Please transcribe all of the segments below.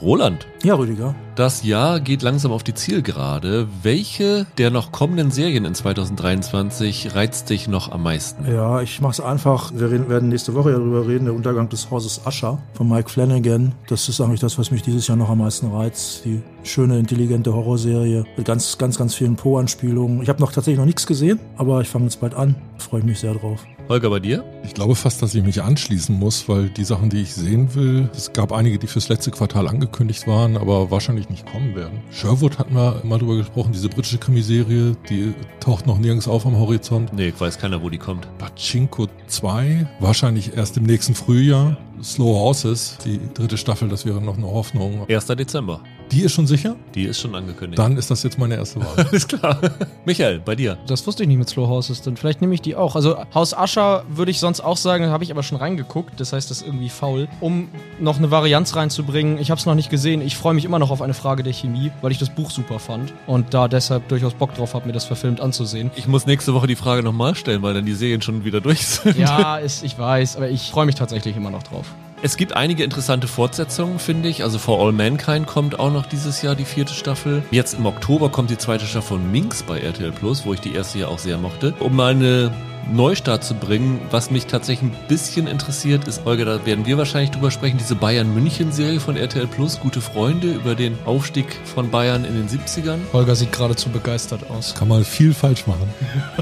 Roland. Ja, Rüdiger. Das Jahr geht langsam auf die Zielgerade. Welche der noch kommenden Serien in 2023 reizt dich noch am meisten? Ja, ich mach's einfach. Wir reden, werden nächste Woche ja darüber reden. Der Untergang des Hauses Usher von Mike Flanagan. Das ist eigentlich das, was mich dieses Jahr noch am meisten reizt. Die schöne, intelligente Horrorserie mit ganz, ganz, ganz vielen Po-Anspielungen. Ich habe noch tatsächlich noch nichts gesehen, aber ich fange jetzt bald an. Freue mich sehr drauf. Holger, bei dir? Ich glaube fast, dass ich mich anschließen muss, weil die Sachen, die ich sehen will, es gab einige, die fürs letzte Quartal angekündigt waren, aber wahrscheinlich nicht kommen werden. Sherwood hatten wir mal drüber gesprochen, diese britische Krimiserie, die taucht noch nirgends auf am Horizont. Nee, ich weiß keiner, wo die kommt. Pachinko 2, wahrscheinlich erst im nächsten Frühjahr. Slow Horses, die dritte Staffel, das wäre noch eine Hoffnung. 1. Dezember. Die ist schon sicher? Die ist schon angekündigt. Dann ist das jetzt meine erste Wahl. Alles klar. Michael, bei dir. Das wusste ich nicht mit Slow Horses, dann vielleicht nehme ich die auch. Also Haus Ascher würde ich sonst auch sagen, habe ich aber schon reingeguckt, das heißt, das ist irgendwie faul. Um noch eine Varianz reinzubringen, ich habe es noch nicht gesehen, ich freue mich immer noch auf eine Frage der Chemie, weil ich das Buch super fand und da deshalb durchaus Bock drauf habe, mir das verfilmt anzusehen. Ich muss nächste Woche die Frage nochmal stellen, weil dann die Serien schon wieder durch sind. Ja, ist, ich weiß, aber ich freue mich tatsächlich immer noch drauf. Es gibt einige interessante Fortsetzungen, finde ich. Also For All Mankind kommt auch noch dieses Jahr die vierte Staffel. Jetzt im Oktober kommt die zweite Staffel von Minx bei RTL Plus, wo ich die erste ja auch sehr mochte. Um mal eine Neustart zu bringen. Was mich tatsächlich ein bisschen interessiert, ist, Olga, da werden wir wahrscheinlich drüber sprechen, diese Bayern-München-Serie von RTL Plus, Gute Freunde, über den Aufstieg von Bayern in den 70ern. Holger sieht geradezu begeistert aus. Kann man viel falsch machen.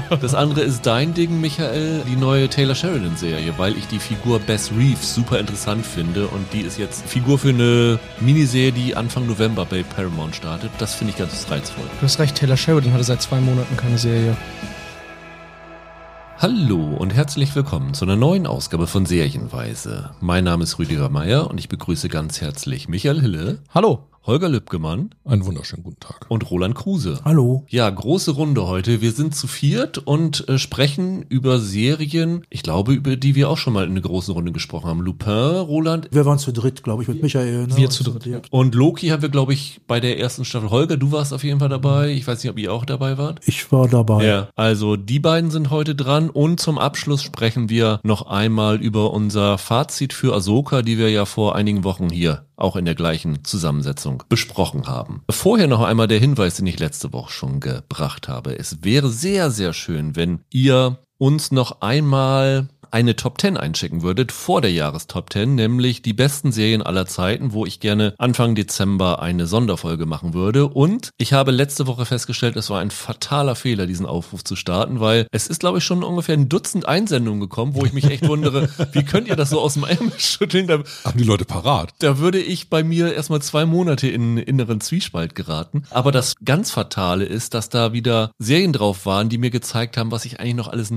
Das andere ist dein Ding, Michael, die neue Taylor Sheridan-Serie, weil ich die Figur Bess Reeves super interessant finde und die ist jetzt Figur für eine Miniserie, die Anfang November bei Paramount startet. Das finde ich ganz reizvoll. Du hast recht, Taylor Sheridan hatte seit zwei Monaten keine Serie. Hallo und herzlich willkommen zu einer neuen Ausgabe von Serienweise. Mein Name ist Rüdiger Meier und ich begrüße ganz herzlich Michael Hille. Hallo. Holger Lübgemann. Einen wunderschönen guten Tag. Und Roland Kruse. Hallo. Ja, große Runde heute. Wir sind zu viert und äh, sprechen über Serien, ich glaube, über die wir auch schon mal in einer großen Runde gesprochen haben. Lupin, Roland. Wir waren zu dritt, glaube ich, mit Michael. Ne? Wir zu dritt, ja. Und Loki haben wir, glaube ich, bei der ersten Staffel. Holger, du warst auf jeden Fall dabei. Ich weiß nicht, ob ihr auch dabei wart. Ich war dabei. Ja, also die beiden sind heute dran und zum Abschluss sprechen wir noch einmal über unser Fazit für Ahsoka, die wir ja vor einigen Wochen hier auch in der gleichen Zusammensetzung besprochen haben. Vorher noch einmal der Hinweis, den ich letzte Woche schon gebracht habe. Es wäre sehr, sehr schön, wenn ihr uns noch einmal eine Top 10 einschicken würdet vor der Jahrestop 10, nämlich die besten Serien aller Zeiten, wo ich gerne Anfang Dezember eine Sonderfolge machen würde. Und ich habe letzte Woche festgestellt, es war ein fataler Fehler, diesen Aufruf zu starten, weil es ist, glaube ich, schon ungefähr ein Dutzend Einsendungen gekommen, wo ich mich echt wundere, wie könnt ihr das so aus dem Ärmel schütteln? Da, Haben die Leute parat? da würde ich bei mir erstmal zwei Monate in inneren Zwiespalt geraten. Aber das ganz Fatale ist, dass da wieder Serien drauf waren, die mir gezeigt haben, was ich eigentlich noch alles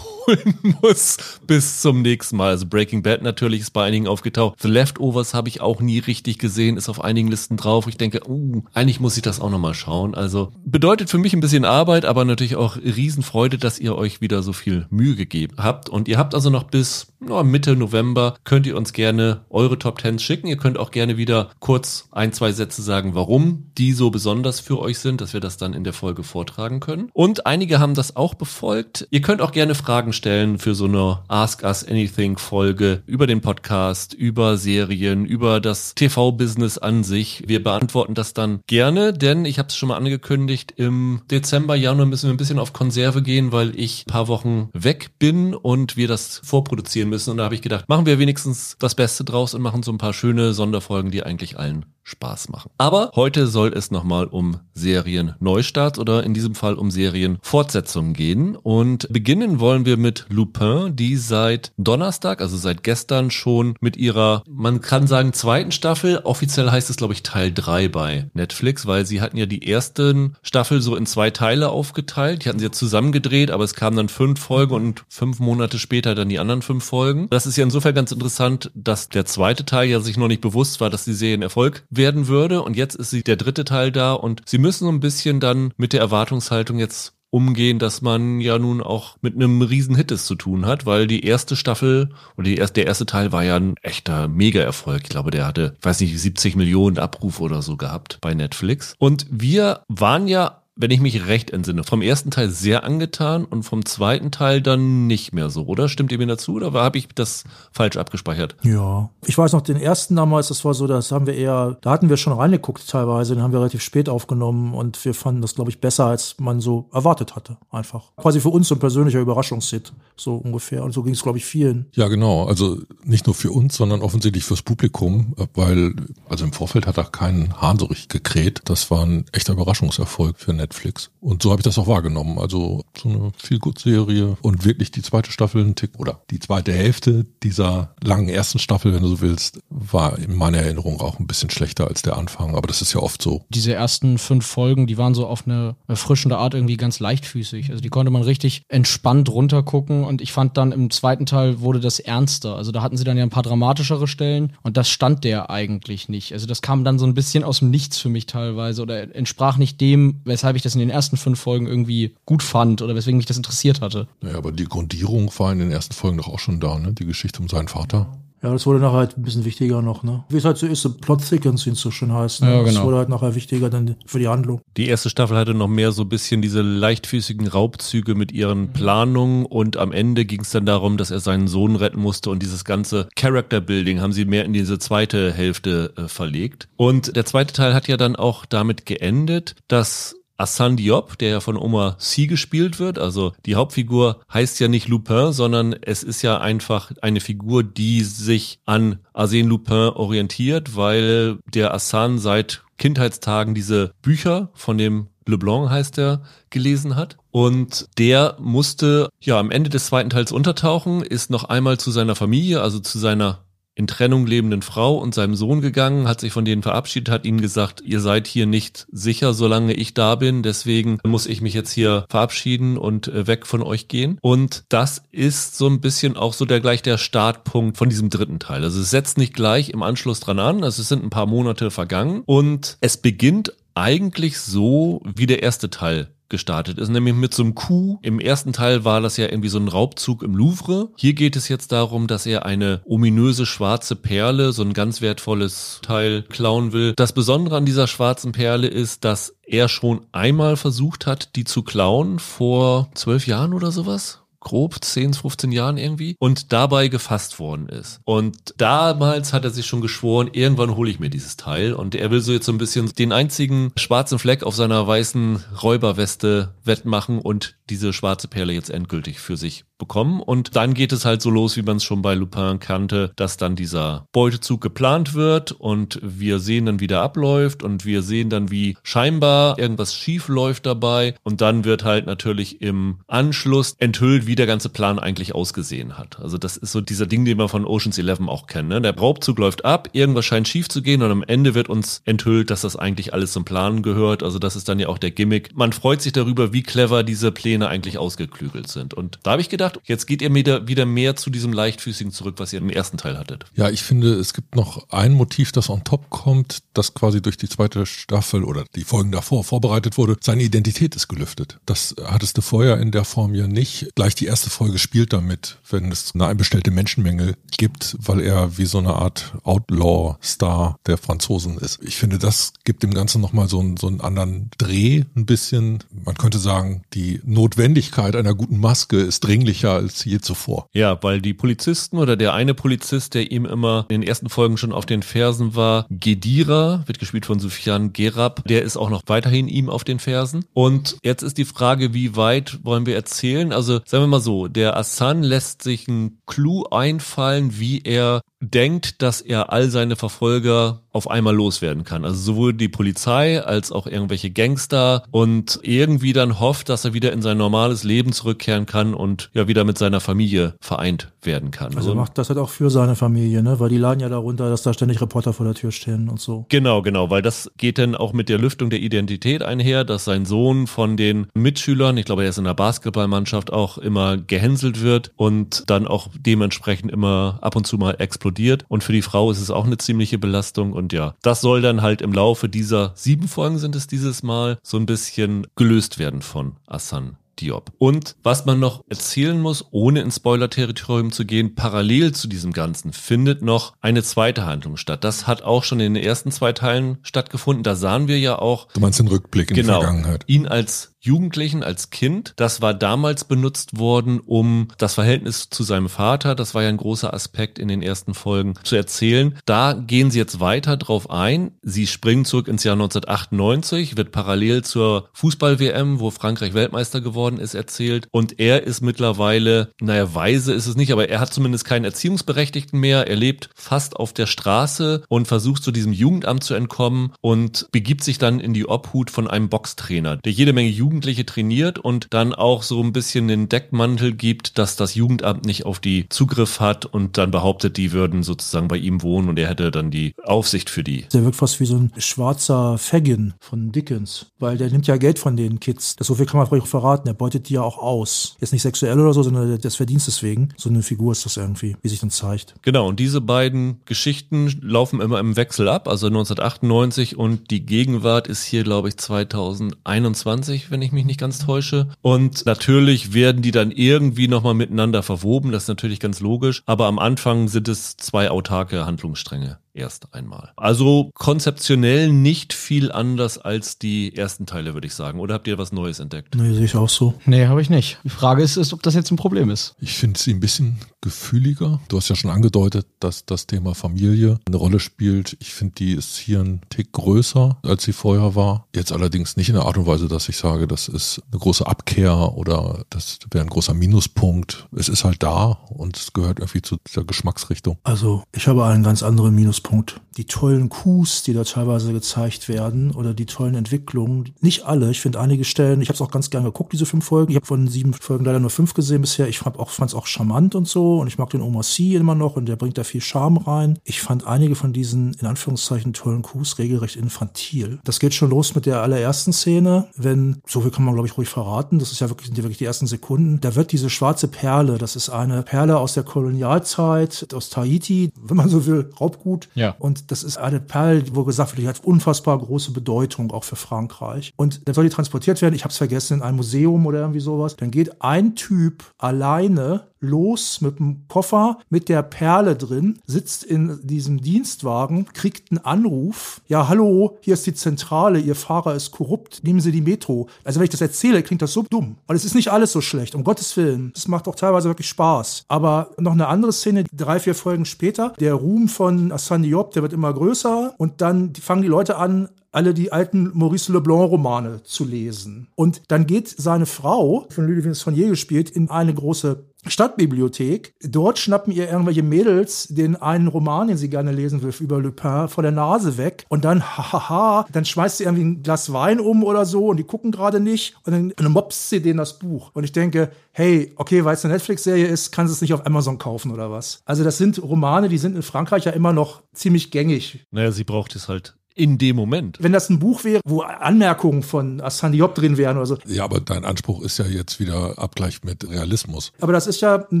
nachholen muss bis zum nächsten Mal. Also Breaking Bad natürlich ist bei einigen aufgetaucht. The Leftovers habe ich auch nie richtig gesehen, ist auf einigen Listen drauf. Ich denke, uh, eigentlich muss ich das auch nochmal schauen. Also bedeutet für mich ein bisschen Arbeit, aber natürlich auch Riesenfreude, dass ihr euch wieder so viel Mühe gegeben habt. Und ihr habt also noch bis no, Mitte November, könnt ihr uns gerne eure Top Tens schicken. Ihr könnt auch gerne wieder kurz ein, zwei Sätze sagen, warum die so besonders für euch sind, dass wir das dann in der Folge vortragen können. Und einige haben das auch befolgt. Ihr könnt auch gerne Fragen stellen für so eine Ask Us Anything Folge über den Podcast, über Serien, über das TV-Business an sich. Wir beantworten das dann gerne, denn ich habe es schon mal angekündigt, im Dezember, Januar müssen wir ein bisschen auf Konserve gehen, weil ich paar Wochen weg bin und wir das vorproduzieren müssen. Und da habe ich gedacht, machen wir wenigstens das Beste draus und machen so ein paar schöne Sonderfolgen, die eigentlich allen Spaß machen. Aber heute soll es nochmal um Serien Neustart oder in diesem Fall um Serien Fortsetzungen gehen. Und beginnen wollen wir mit Lupin, die seit Donnerstag, also seit gestern schon mit ihrer, man kann sagen, zweiten Staffel, offiziell heißt es glaube ich Teil 3 bei Netflix, weil sie hatten ja die ersten Staffel so in zwei Teile aufgeteilt. Die hatten sie jetzt zusammengedreht, aber es kamen dann fünf Folgen und fünf Monate später dann die anderen fünf Folgen. Das ist ja insofern ganz interessant, dass der zweite Teil ja sich noch nicht bewusst war, dass die Serie ein Erfolg werden würde. Und jetzt ist sie der dritte Teil da und sie müssen so ein bisschen dann mit der Erwartungshaltung jetzt umgehen, dass man ja nun auch mit einem riesen Hit es zu tun hat, weil die erste Staffel oder die erste, der erste Teil war ja ein echter Mega-Erfolg. Ich glaube, der hatte, ich weiß nicht, 70 Millionen Abrufe oder so gehabt bei Netflix. Und wir waren ja wenn ich mich recht entsinne, vom ersten Teil sehr angetan und vom zweiten Teil dann nicht mehr so, oder? Stimmt ihr mir dazu oder habe ich das falsch abgespeichert? Ja. Ich weiß noch, den ersten damals, das war so, das haben wir eher, da hatten wir schon reingeguckt teilweise, den haben wir relativ spät aufgenommen und wir fanden das, glaube ich, besser, als man so erwartet hatte. Einfach. Quasi für uns so ein persönlicher Überraschungshit, so ungefähr. Und so ging es, glaube ich, vielen. Ja, genau. Also nicht nur für uns, sondern offensichtlich fürs Publikum, weil, also im Vorfeld hat er keinen Hahn so richtig gekräht. Das war ein echter Überraschungserfolg für Netflix. Und so habe ich das auch wahrgenommen. Also so eine viel gut Serie und wirklich die zweite Staffel ein Tick oder die zweite Hälfte dieser langen ersten Staffel, wenn du so willst, war in meiner Erinnerung auch ein bisschen schlechter als der Anfang. Aber das ist ja oft so. Diese ersten fünf Folgen, die waren so auf eine erfrischende Art irgendwie ganz leichtfüßig. Also die konnte man richtig entspannt runtergucken und ich fand dann im zweiten Teil wurde das ernster. Also da hatten sie dann ja ein paar dramatischere Stellen und das stand der eigentlich nicht. Also das kam dann so ein bisschen aus dem Nichts für mich teilweise oder entsprach nicht dem, weshalb ich das in den ersten fünf Folgen irgendwie gut fand oder weswegen mich das interessiert hatte. Naja, aber die Grundierung war in den ersten Folgen doch auch schon da, ne? Die Geschichte um seinen Vater. Ja, das wurde nachher halt ein bisschen wichtiger noch, ne? Wie es halt so ist, so Plot Thickens, wie es so schön heißt. Ne? Ja, genau. Das wurde halt nachher wichtiger dann für die Handlung. Die erste Staffel hatte noch mehr so ein bisschen diese leichtfüßigen Raubzüge mit ihren Planungen und am Ende ging es dann darum, dass er seinen Sohn retten musste und dieses ganze Character Building haben sie mehr in diese zweite Hälfte äh, verlegt. Und der zweite Teil hat ja dann auch damit geendet, dass Hassan Diop, der ja von Omar Sy gespielt wird. Also die Hauptfigur heißt ja nicht Lupin, sondern es ist ja einfach eine Figur, die sich an Arsène Lupin orientiert, weil der Hassan seit Kindheitstagen diese Bücher von dem Leblanc heißt er, gelesen hat. Und der musste ja am Ende des zweiten Teils untertauchen, ist noch einmal zu seiner Familie, also zu seiner in Trennung lebenden Frau und seinem Sohn gegangen, hat sich von denen verabschiedet, hat ihnen gesagt, ihr seid hier nicht sicher, solange ich da bin, deswegen muss ich mich jetzt hier verabschieden und äh, weg von euch gehen. Und das ist so ein bisschen auch so der gleich der Startpunkt von diesem dritten Teil. Also es setzt nicht gleich im Anschluss dran an, also es sind ein paar Monate vergangen und es beginnt eigentlich so, wie der erste Teil gestartet ist, nämlich mit so einem Coup. Im ersten Teil war das ja irgendwie so ein Raubzug im Louvre. Hier geht es jetzt darum, dass er eine ominöse schwarze Perle, so ein ganz wertvolles Teil klauen will. Das Besondere an dieser schwarzen Perle ist, dass er schon einmal versucht hat, die zu klauen vor zwölf Jahren oder sowas grob 10, 15 Jahren irgendwie und dabei gefasst worden ist. Und damals hat er sich schon geschworen, irgendwann hole ich mir dieses Teil und er will so jetzt so ein bisschen den einzigen schwarzen Fleck auf seiner weißen Räuberweste wettmachen und diese schwarze Perle jetzt endgültig für sich bekommen. Und dann geht es halt so los, wie man es schon bei Lupin kannte, dass dann dieser Beutezug geplant wird und wir sehen dann, wie der abläuft und wir sehen dann, wie scheinbar irgendwas schief läuft dabei. Und dann wird halt natürlich im Anschluss enthüllt, wie der ganze Plan eigentlich ausgesehen hat. Also das ist so dieser Ding, den wir von Oceans 11 auch kennen. Ne? Der Raubzug läuft ab, irgendwas scheint schief zu gehen und am Ende wird uns enthüllt, dass das eigentlich alles zum Plan gehört. Also das ist dann ja auch der Gimmick. Man freut sich darüber, wie clever diese Pläne eigentlich ausgeklügelt sind. Und da habe ich gedacht, jetzt geht ihr wieder, wieder mehr zu diesem leichtfüßigen zurück, was ihr im ersten Teil hattet. Ja, ich finde, es gibt noch ein Motiv, das on top kommt, das quasi durch die zweite Staffel oder die Folgen davor vorbereitet wurde. Seine Identität ist gelüftet. Das hattest du vorher in der Form ja nicht. Gleich die erste Folge spielt damit, wenn es eine einbestellte Menschenmenge gibt, weil er wie so eine Art Outlaw-Star der Franzosen ist. Ich finde, das gibt dem Ganzen nochmal so einen, so einen anderen Dreh ein bisschen. Man könnte sagen, die Notwendigkeit einer guten Maske ist dringlicher als je zuvor. Ja, weil die Polizisten oder der eine Polizist, der ihm immer in den ersten Folgen schon auf den Fersen war, Gedira, wird gespielt von Sufjan Gerab, der ist auch noch weiterhin ihm auf den Fersen. Und jetzt ist die Frage, wie weit wollen wir erzählen? Also sagen wir mal so, der Assan lässt sich einen Clou einfallen, wie er denkt, dass er all seine Verfolger auf einmal loswerden kann. Also sowohl die Polizei als auch irgendwelche Gangster und irgendwie dann hofft, dass er wieder in sein normales Leben zurückkehren kann und ja wieder mit seiner Familie vereint werden kann. Also er macht das halt auch für seine Familie, ne? Weil die laden ja darunter, dass da ständig Reporter vor der Tür stehen und so. Genau, genau, weil das geht dann auch mit der Lüftung der Identität einher, dass sein Sohn von den Mitschülern, ich glaube, er ist in der Basketballmannschaft auch immer gehänselt wird und dann auch dementsprechend immer ab und zu mal explodiert. Und für die Frau ist es auch eine ziemliche Belastung. Und ja, das soll dann halt im Laufe dieser sieben Folgen sind es dieses Mal so ein bisschen gelöst werden von Assan Diop. Und was man noch erzählen muss, ohne ins Spoiler-Territorium zu gehen, parallel zu diesem Ganzen findet noch eine zweite Handlung statt. Das hat auch schon in den ersten zwei Teilen stattgefunden. Da sahen wir ja auch. Du meinst den Rückblick in genau, die Vergangenheit. Ihn als Jugendlichen, als Kind. Das war damals benutzt worden, um das Verhältnis zu seinem Vater, das war ja ein großer Aspekt in den ersten Folgen, zu erzählen. Da gehen sie jetzt weiter drauf ein. Sie springen zurück ins Jahr 1998, wird parallel zur Fußball-WM, wo Frankreich Weltmeister geworden ist, erzählt. Und er ist mittlerweile, naja, weise ist es nicht, aber er hat zumindest keinen Erziehungsberechtigten mehr. Er lebt fast auf der Straße und versucht zu diesem Jugendamt zu entkommen und begibt sich dann in die Obhut von einem Boxtrainer, der jede Menge Jugend Jugendliche trainiert und dann auch so ein bisschen den Deckmantel gibt, dass das Jugendamt nicht auf die Zugriff hat und dann behauptet, die würden sozusagen bei ihm wohnen und er hätte dann die Aufsicht für die. Der wirkt fast wie so ein schwarzer Fagin von Dickens, weil der nimmt ja Geld von den Kids. Das so viel kann man ruhig verraten. Er beutet die ja auch aus. Jetzt nicht sexuell oder so, sondern des Verdienstes wegen. So eine Figur ist das irgendwie, wie sich dann zeigt. Genau, und diese beiden Geschichten laufen immer im Wechsel ab, also 1998 und die Gegenwart ist hier, glaube ich, 2021, wenn ich mich nicht ganz täusche. Und natürlich werden die dann irgendwie nochmal miteinander verwoben, das ist natürlich ganz logisch. Aber am Anfang sind es zwei autarke Handlungsstränge erst einmal. Also konzeptionell nicht viel anders als die ersten Teile, würde ich sagen. Oder habt ihr was Neues entdeckt? Nee, sehe ich auch so. Nee, habe ich nicht. Die Frage ist, ist, ob das jetzt ein Problem ist. Ich finde sie ein bisschen gefühliger. Du hast ja schon angedeutet, dass das Thema Familie eine Rolle spielt. Ich finde, die ist hier ein Tick größer, als sie vorher war. Jetzt allerdings nicht in der Art und Weise, dass ich sage, das ist eine große Abkehr oder das wäre ein großer Minuspunkt. Es ist halt da und es gehört irgendwie zu dieser Geschmacksrichtung. Also, ich habe einen ganz anderen Minuspunkt. Pluspunkt. Die tollen Coups, die da teilweise gezeigt werden oder die tollen Entwicklungen. Nicht alle. Ich finde einige Stellen, ich habe es auch ganz gern geguckt, diese fünf Folgen. Ich habe von sieben Folgen leider nur fünf gesehen bisher. Ich fand es auch charmant und so und ich mag den Omar Sy immer noch und der bringt da viel Charme rein. Ich fand einige von diesen, in Anführungszeichen, tollen Coups regelrecht infantil. Das geht schon los mit der allerersten Szene, wenn, so viel kann man glaube ich ruhig verraten, das ist ja wirklich, sind ja wirklich die ersten Sekunden, da wird diese schwarze Perle, das ist eine Perle aus der Kolonialzeit, aus Tahiti, wenn man so will, Raubgut, ja. Und das ist eine Perle, wo gesagt wird, die hat unfassbar große Bedeutung auch für Frankreich. Und dann soll die transportiert werden, ich habe es vergessen, in ein Museum oder irgendwie sowas. Dann geht ein Typ alleine los mit dem Koffer mit der Perle drin, sitzt in diesem Dienstwagen, kriegt einen Anruf. Ja, hallo, hier ist die Zentrale, Ihr Fahrer ist korrupt, nehmen Sie die Metro. Also wenn ich das erzähle, klingt das so dumm. Weil es ist nicht alles so schlecht, um Gottes Willen. Es macht auch teilweise wirklich Spaß. Aber noch eine andere Szene, drei, vier Folgen später, der Ruhm von Hassan Diop, der wird immer größer und dann fangen die Leute an, alle die alten Maurice Leblanc-Romane zu lesen. Und dann geht seine Frau, von Ludwig von je gespielt, in eine große Stadtbibliothek. Dort schnappen ihr irgendwelche Mädels den einen Roman, den sie gerne lesen will, über Lupin, vor der Nase weg. Und dann, hahaha, dann schmeißt sie irgendwie ein Glas Wein um oder so und die gucken gerade nicht. Und dann, dann mobst sie denen das Buch. Und ich denke, hey, okay, weil es eine Netflix-Serie ist, kann sie es nicht auf Amazon kaufen oder was? Also das sind Romane, die sind in Frankreich ja immer noch ziemlich gängig. Naja, sie braucht es halt in dem Moment. Wenn das ein Buch wäre, wo Anmerkungen von Assan Diop drin wären oder so. Ja, aber dein Anspruch ist ja jetzt wieder Abgleich mit Realismus. Aber das ist ja ein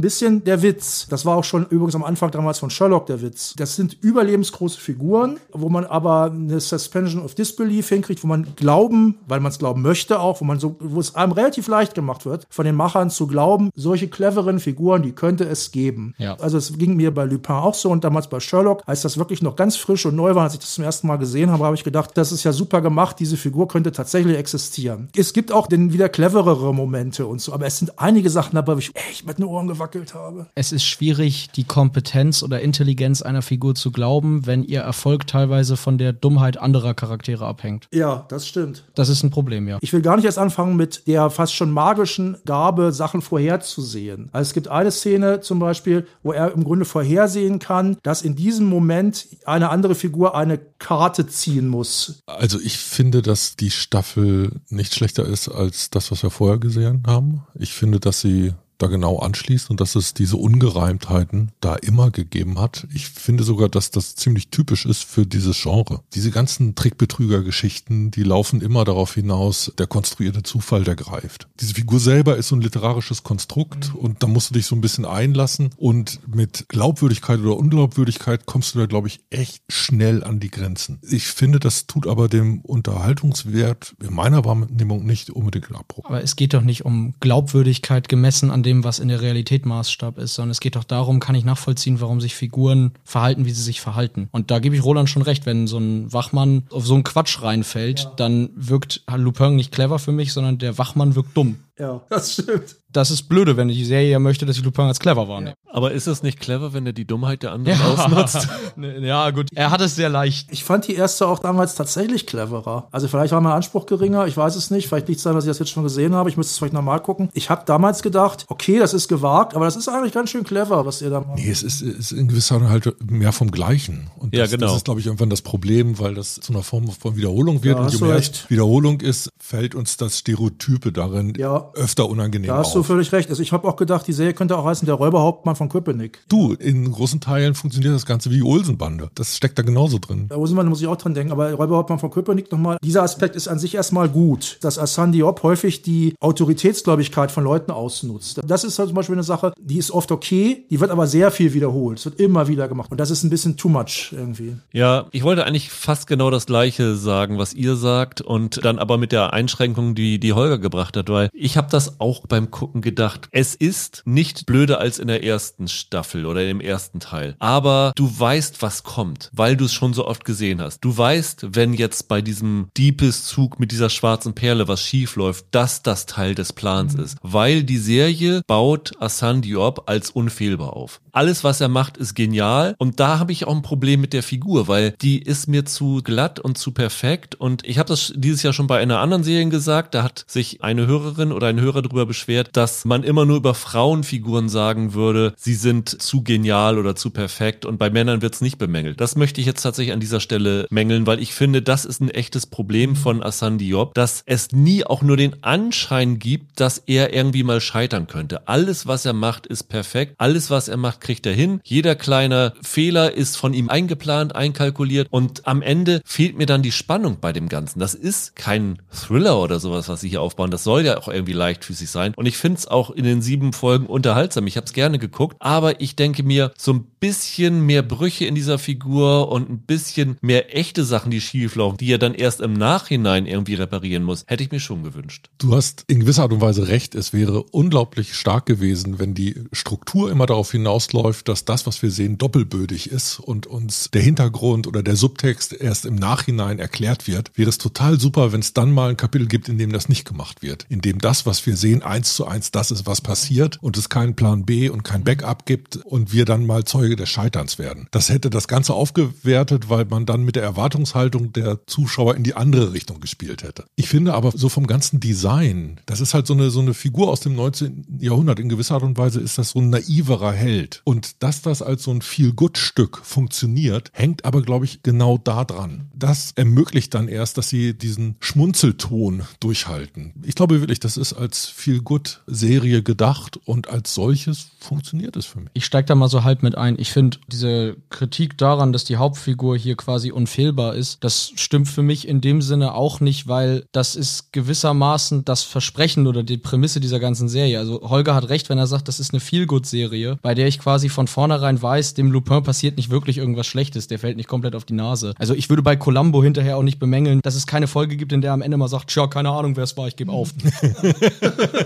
bisschen der Witz. Das war auch schon übrigens am Anfang damals von Sherlock der Witz. Das sind überlebensgroße Figuren, wo man aber eine Suspension of Disbelief hinkriegt, wo man glauben, weil man es glauben möchte auch, wo man so, wo es einem relativ leicht gemacht wird, von den Machern zu glauben, solche cleveren Figuren, die könnte es geben. Ja. Also es ging mir bei Lupin auch so und damals bei Sherlock, als das wirklich noch ganz frisch und neu war, als ich das zum ersten Mal gesehen habe, habe ich gedacht, das ist ja super gemacht, diese Figur könnte tatsächlich existieren. Es gibt auch den wieder cleverere Momente und so, aber es sind einige Sachen dabei, wo ich echt mit den Ohren gewackelt habe. Es ist schwierig, die Kompetenz oder Intelligenz einer Figur zu glauben, wenn ihr Erfolg teilweise von der Dummheit anderer Charaktere abhängt. Ja, das stimmt. Das ist ein Problem, ja. Ich will gar nicht erst anfangen mit der fast schon magischen Gabe, Sachen vorherzusehen. Also es gibt eine Szene zum Beispiel, wo er im Grunde vorhersehen kann, dass in diesem Moment eine andere Figur eine Karte ziehen muss. Also ich finde, dass die Staffel nicht schlechter ist als das, was wir vorher gesehen haben. Ich finde, dass sie da genau anschließt und dass es diese Ungereimtheiten da immer gegeben hat. Ich finde sogar, dass das ziemlich typisch ist für dieses Genre. Diese ganzen Trickbetrüger-Geschichten, die laufen immer darauf hinaus, der konstruierte Zufall, der greift. Diese Figur selber ist so ein literarisches Konstrukt mhm. und da musst du dich so ein bisschen einlassen und mit Glaubwürdigkeit oder Unglaubwürdigkeit kommst du da, glaube ich, echt schnell an die Grenzen. Ich finde, das tut aber dem Unterhaltungswert in meiner Wahrnehmung nicht unbedingt Abbruch. Aber es geht doch nicht um Glaubwürdigkeit gemessen an dem, was in der Realität Maßstab ist, sondern es geht doch darum, kann ich nachvollziehen, warum sich Figuren verhalten, wie sie sich verhalten. Und da gebe ich Roland schon recht, wenn so ein Wachmann auf so einen Quatsch reinfällt, ja. dann wirkt Lupin nicht clever für mich, sondern der Wachmann wirkt dumm. Ja, das stimmt das ist blöde, wenn die Serie ja möchte, dass ich Lupin als clever wahrnehme. Aber ist es nicht clever, wenn er die Dummheit der anderen ja. ausnutzt? ja, gut. Er hat es sehr leicht. Ich fand die erste auch damals tatsächlich cleverer. Also vielleicht war mein Anspruch geringer, ich weiß es nicht. Vielleicht liegt es daran, dass ich das jetzt schon gesehen habe. Ich müsste es vielleicht nochmal gucken. Ich habe damals gedacht, okay, das ist gewagt, aber das ist eigentlich ganz schön clever, was ihr da macht. Nee, es ist, ist in gewisser Weise halt mehr vom Gleichen. Und das, ja, genau. das ist, glaube ich, irgendwann das Problem, weil das zu einer Form von Wiederholung wird. Ja, und je mehr recht. Wiederholung ist, fällt uns das Stereotype darin ja. öfter unangenehm Da auf. Völlig recht. Also ich habe auch gedacht, die Serie könnte auch heißen Der Räuberhauptmann von Köpenick. Du, in großen Teilen funktioniert das Ganze wie Olsenbande. Das steckt da genauso drin. Bei Olsenbande muss ich auch dran denken, aber Räuberhauptmann von Köpenick nochmal. Dieser Aspekt ist an sich erstmal gut, dass Assan Diop häufig die Autoritätsgläubigkeit von Leuten ausnutzt. Das ist halt zum Beispiel eine Sache, die ist oft okay, die wird aber sehr viel wiederholt. Es wird immer wieder gemacht. Und das ist ein bisschen too much irgendwie. Ja, ich wollte eigentlich fast genau das Gleiche sagen, was ihr sagt und dann aber mit der Einschränkung, die die Holger gebracht hat, weil ich habe das auch beim Gucken gedacht. Es ist nicht blöder als in der ersten Staffel oder im ersten Teil. Aber du weißt, was kommt, weil du es schon so oft gesehen hast. Du weißt, wenn jetzt bei diesem Diebeszug mit dieser schwarzen Perle was schief läuft, dass das Teil des Plans mhm. ist. Weil die Serie baut Assan Diop als unfehlbar auf. Alles, was er macht, ist genial. Und da habe ich auch ein Problem mit der Figur, weil die ist mir zu glatt und zu perfekt. Und ich habe das dieses Jahr schon bei einer anderen Serie gesagt. Da hat sich eine Hörerin oder ein Hörer darüber beschwert, dass man immer nur über Frauenfiguren sagen würde, sie sind zu genial oder zu perfekt und bei Männern wird es nicht bemängelt. Das möchte ich jetzt tatsächlich an dieser Stelle mängeln, weil ich finde, das ist ein echtes Problem von Assan Diop, dass es nie auch nur den Anschein gibt, dass er irgendwie mal scheitern könnte. Alles, was er macht, ist perfekt. Alles, was er macht, kriegt er hin. Jeder kleine Fehler ist von ihm eingeplant, einkalkuliert und am Ende fehlt mir dann die Spannung bei dem Ganzen. Das ist kein Thriller oder sowas, was sie hier aufbauen. Das soll ja auch irgendwie leichtfüßig sein. Und ich finde es auch in den sieben Folgen unterhaltsam. Ich habe es gerne geguckt, aber ich denke mir, so ein bisschen mehr Brüche in dieser Figur und ein bisschen mehr echte Sachen, die schieflaufen, die er dann erst im Nachhinein irgendwie reparieren muss, hätte ich mir schon gewünscht. Du hast in gewisser Art und Weise recht. Es wäre unglaublich stark gewesen, wenn die Struktur immer darauf hinausläuft, dass das, was wir sehen, doppelbödig ist und uns der Hintergrund oder der Subtext erst im Nachhinein erklärt wird. Wäre es total super, wenn es dann mal ein Kapitel gibt, in dem das nicht gemacht wird. In dem das, was wir sehen, eins zu eins das ist, was passiert und es keinen Plan B und kein Backup gibt und wir dann mal Zeuge des Scheiterns werden. Das hätte das Ganze aufgewertet, weil man dann mit der Erwartungshaltung der Zuschauer in die andere Richtung gespielt hätte. Ich finde aber so vom ganzen Design, das ist halt so eine, so eine Figur aus dem 19. Jahrhundert. In gewisser Art und Weise ist das so ein naiverer Held. Und dass das als so ein Feel-Good-Stück funktioniert, hängt aber, glaube ich, genau da dran. Das ermöglicht dann erst, dass sie diesen Schmunzelton durchhalten. Ich glaube wirklich, das ist als Feel-Good-Serie gedacht gedacht und als solches funktioniert es für mich. Ich steige da mal so halb mit ein. Ich finde diese Kritik daran, dass die Hauptfigur hier quasi unfehlbar ist, das stimmt für mich in dem Sinne auch nicht, weil das ist gewissermaßen das Versprechen oder die Prämisse dieser ganzen Serie. Also Holger hat recht, wenn er sagt, das ist eine Feelgood-Serie, bei der ich quasi von vornherein weiß, dem Lupin passiert nicht wirklich irgendwas Schlechtes, der fällt nicht komplett auf die Nase. Also ich würde bei Columbo hinterher auch nicht bemängeln, dass es keine Folge gibt, in der er am Ende mal sagt, tja, keine Ahnung, wer es war, ich gebe auf.